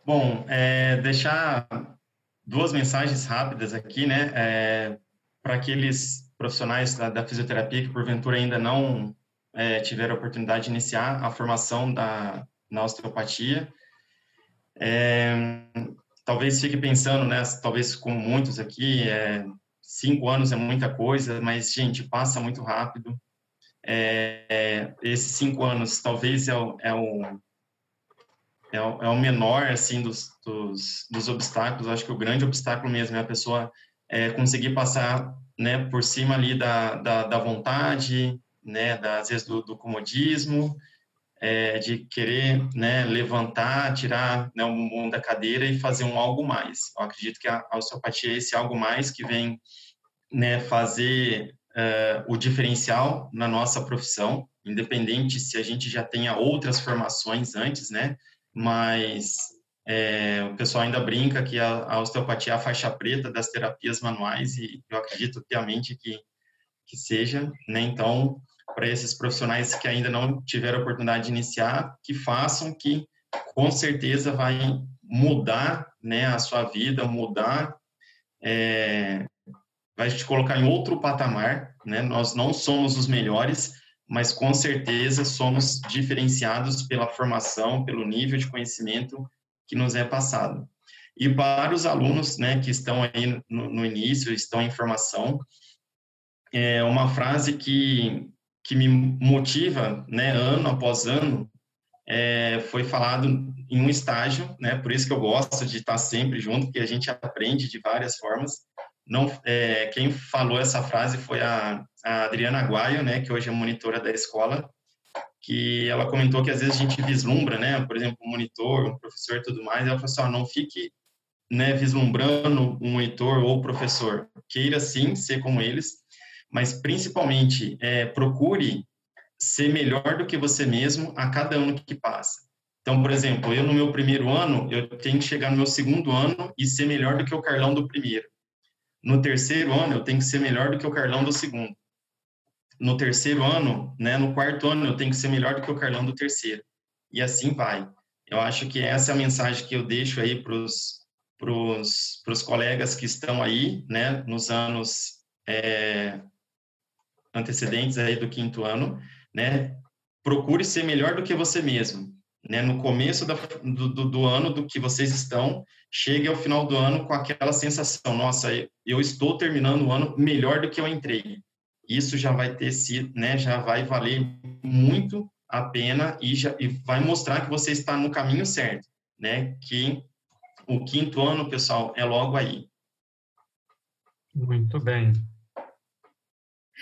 G: Bom, é, deixar duas mensagens rápidas aqui, né? É, para aqueles profissionais da, da, fisioterapia que porventura ainda não é, tiveram a oportunidade de iniciar a formação da, na osteopatia. É, talvez fique pensando, né? Talvez como muitos aqui, é, cinco anos é muita coisa, mas gente passa muito rápido. É, esses cinco anos talvez é o, é o é o, é o menor assim dos, dos, dos, obstáculos. Acho que o grande obstáculo mesmo é a pessoa é, conseguir passar né, por cima ali da, da, da vontade, né, da, às vezes do, do comodismo, é, de querer né, levantar, tirar né, o mundo da cadeira e fazer um algo mais. Eu acredito que a, a osteopatia é esse algo mais que vem né, fazer uh, o diferencial na nossa profissão, independente se a gente já tenha outras formações antes, né? mas é, o pessoal ainda brinca que a, a, osteopatia é a faixa preta das terapias manuais e eu acredito piamente que, que seja, né? Então, para esses profissionais que ainda não tiveram a oportunidade de iniciar, que façam, que com certeza vai mudar, né, a sua vida, mudar, é, vai te colocar em outro patamar, né? Nós não somos os melhores, mas com certeza somos diferenciados pela formação, pelo nível de conhecimento que nos é passado. E para os alunos, né, que estão aí no, no início, estão em formação, é uma frase que que me motiva, né, ano após ano, é, foi falado em um estágio, né, por isso que eu gosto de estar sempre junto, porque a gente aprende de várias formas, não, é, quem falou essa frase foi a, a Adriana Aguaio, né, que hoje é monitora da escola, que ela comentou que às vezes a gente vislumbra, né, por exemplo, um monitor, um professor e tudo mais, ela falou assim, ó, não fique, né, vislumbrando um monitor ou professor, queira sim ser como eles, mas principalmente é, procure ser melhor do que você mesmo a cada ano que passa. Então, por exemplo, eu no meu primeiro ano, eu tenho que chegar no meu segundo ano e ser melhor do que o Carlão do primeiro. No terceiro ano, eu tenho que ser melhor do que o Carlão do segundo. No terceiro ano, né, no quarto ano, eu tenho que ser melhor do que o Carlão do terceiro. E assim vai. Eu acho que essa é a mensagem que eu deixo aí para os colegas que estão aí, né, nos anos é, antecedentes aí do quinto ano, né, procure ser melhor do que você mesmo. Né, no começo da, do, do, ano do que vocês estão, chegue ao final do ano com aquela sensação, nossa, eu estou terminando o ano melhor do que eu entrei. Isso já vai ter sido, né, já vai valer muito a pena e, já, e vai mostrar que você está no caminho certo, né, que o quinto ano, pessoal, é logo aí.
B: Muito bem.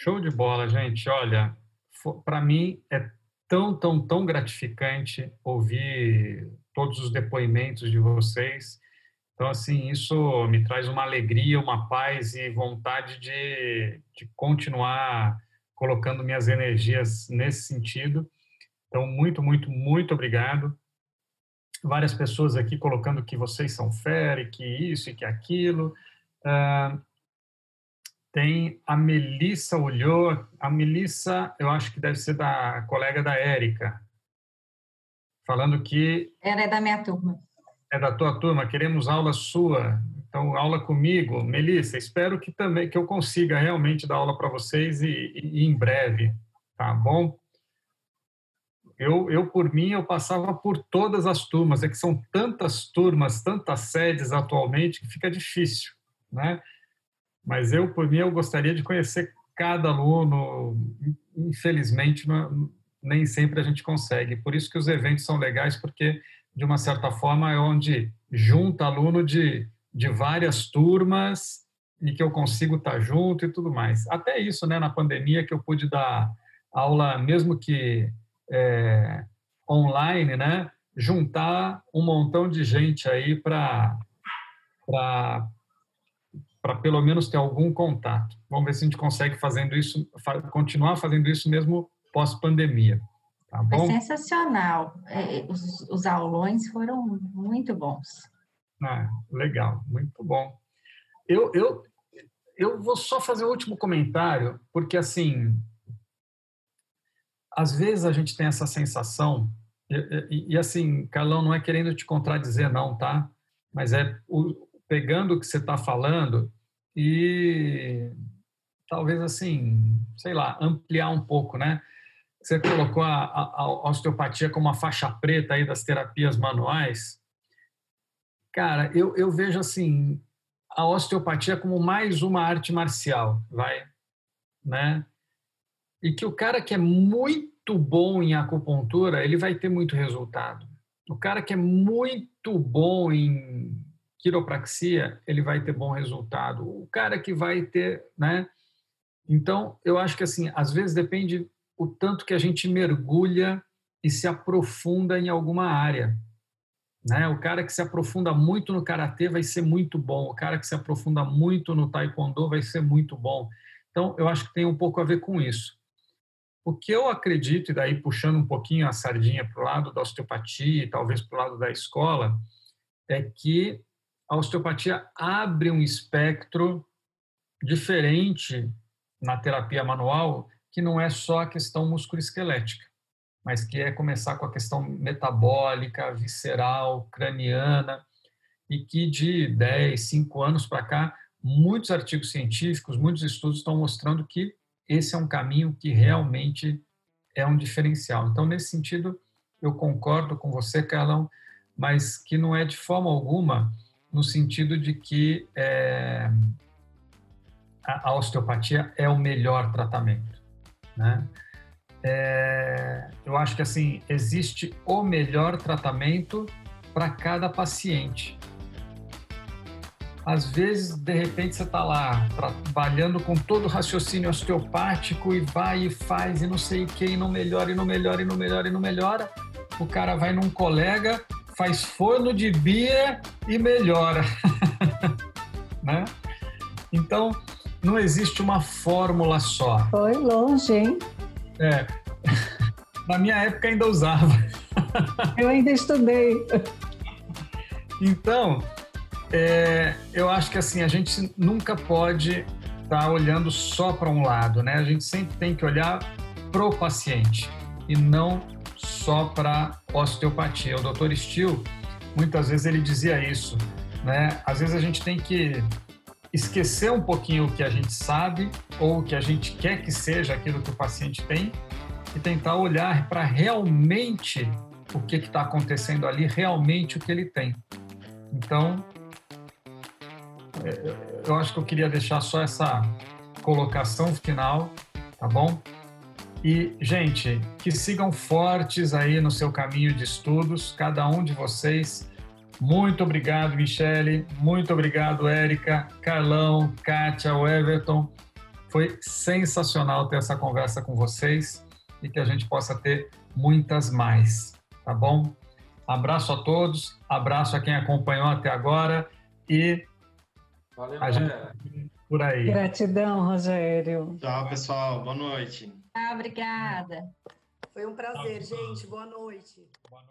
B: Show de bola, gente. Olha, para mim é tão, tão, tão gratificante ouvir todos os depoimentos de vocês. Então, assim, isso me traz uma alegria, uma paz e vontade de, de continuar colocando minhas energias nesse sentido. Então, muito, muito, muito obrigado. Várias pessoas aqui colocando que vocês são fera, que isso e que aquilo. Uh, tem a Melissa olhou, a Melissa, eu acho que deve ser da colega da Érica, falando que...
D: Ela é da minha turma.
B: É da tua turma, queremos aula sua, então aula comigo. Melissa, espero que também que eu consiga realmente dar aula para vocês e, e, e, em breve, tá bom? Eu, eu, por mim, eu passava por todas as turmas, é que são tantas turmas, tantas sedes atualmente, que fica difícil, né? Mas eu, por mim, eu gostaria de conhecer cada aluno. Infelizmente, não, nem sempre a gente consegue. Por isso que os eventos são legais, porque, de uma certa forma, é onde junta aluno de, de várias turmas e que eu consigo estar junto e tudo mais. Até isso, né, na pandemia, que eu pude dar aula, mesmo que é, online, né, juntar um montão de gente aí para para pelo menos ter algum contato. Vamos ver se a gente consegue fazendo isso, continuar fazendo isso mesmo pós-pandemia. Tá bom?
D: Foi sensacional. É, os, os aulões foram muito bons.
B: Ah, legal, muito bom. Eu, eu, eu vou só fazer o último comentário, porque assim, às vezes a gente tem essa sensação, e, e, e assim, Carlão, não é querendo te contradizer, não, tá? Mas é o, pegando o que você está falando e talvez assim, sei lá, ampliar um pouco, né? Você colocou a, a, a osteopatia como uma faixa preta aí das terapias manuais. Cara, eu, eu vejo assim a osteopatia como mais uma arte marcial, vai, né? E que o cara que é muito bom em acupuntura, ele vai ter muito resultado. O cara que é muito bom em quiropraxia, ele vai ter bom resultado. O cara que vai ter, né? Então, eu acho que assim, às vezes depende o tanto que a gente mergulha e se aprofunda em alguma área. Né? O cara que se aprofunda muito no karatê vai ser muito bom, o cara que se aprofunda muito no taekwondo vai ser muito bom. Então, eu acho que tem um pouco a ver com isso. O que eu acredito, e daí puxando um pouquinho a sardinha para o lado da osteopatia e talvez para o lado da escola, é que a osteopatia abre um espectro diferente na terapia manual, que não é só a questão musculoesquelética, mas que é começar com a questão metabólica, visceral, craniana, e que de 10, 5 anos para cá, muitos artigos científicos, muitos estudos estão mostrando que esse é um caminho que realmente é um diferencial. Então, nesse sentido, eu concordo com você, Carlão, mas que não é de forma alguma no sentido de que é, a, osteopatia é o melhor tratamento, né? É, eu acho que assim existe o melhor tratamento para cada paciente. Às vezes, de repente, você está lá trabalhando com todo o raciocínio osteopático e vai e faz e não sei o e não melhora, e não melhora, e não melhora, e não melhora. O cara vai num colega faz forno de bia e melhora. né? Então, não existe uma fórmula só.
E: Foi longe, hein?
B: É. Na minha época ainda usava.
E: Eu ainda estudei.
B: Então, é, eu acho que assim, a gente nunca pode estar tá olhando só para um lado, né? A gente sempre tem que olhar pro paciente e não só para osteopatia. O Dr. Steele, muitas vezes ele dizia isso, né? Às vezes a gente tem que esquecer um pouquinho o que a gente sabe ou o que a gente quer que seja aquilo que o paciente tem e tentar olhar para realmente o que está acontecendo ali, realmente o que ele tem. Então, é, eu acho que eu queria deixar só essa colocação final, tá bom? E, gente, que sigam fortes aí no seu caminho de estudos, cada um de vocês Muito obrigado, Michele. Muito obrigado, Érica, Carlão, Kátia, Everton. Foi sensacional ter essa conversa com vocês e que a gente possa ter muitas mais, tá bom? Abraço a todos, abraço a quem acompanhou até agora e
F: Valeu,
B: a gente por aí.
E: Gratidão, Rogério.
G: Tchau, pessoal. Boa noite.
D: Ah, obrigada.
C: Foi um prazer, gente. Boa noite.
B: Boa noite.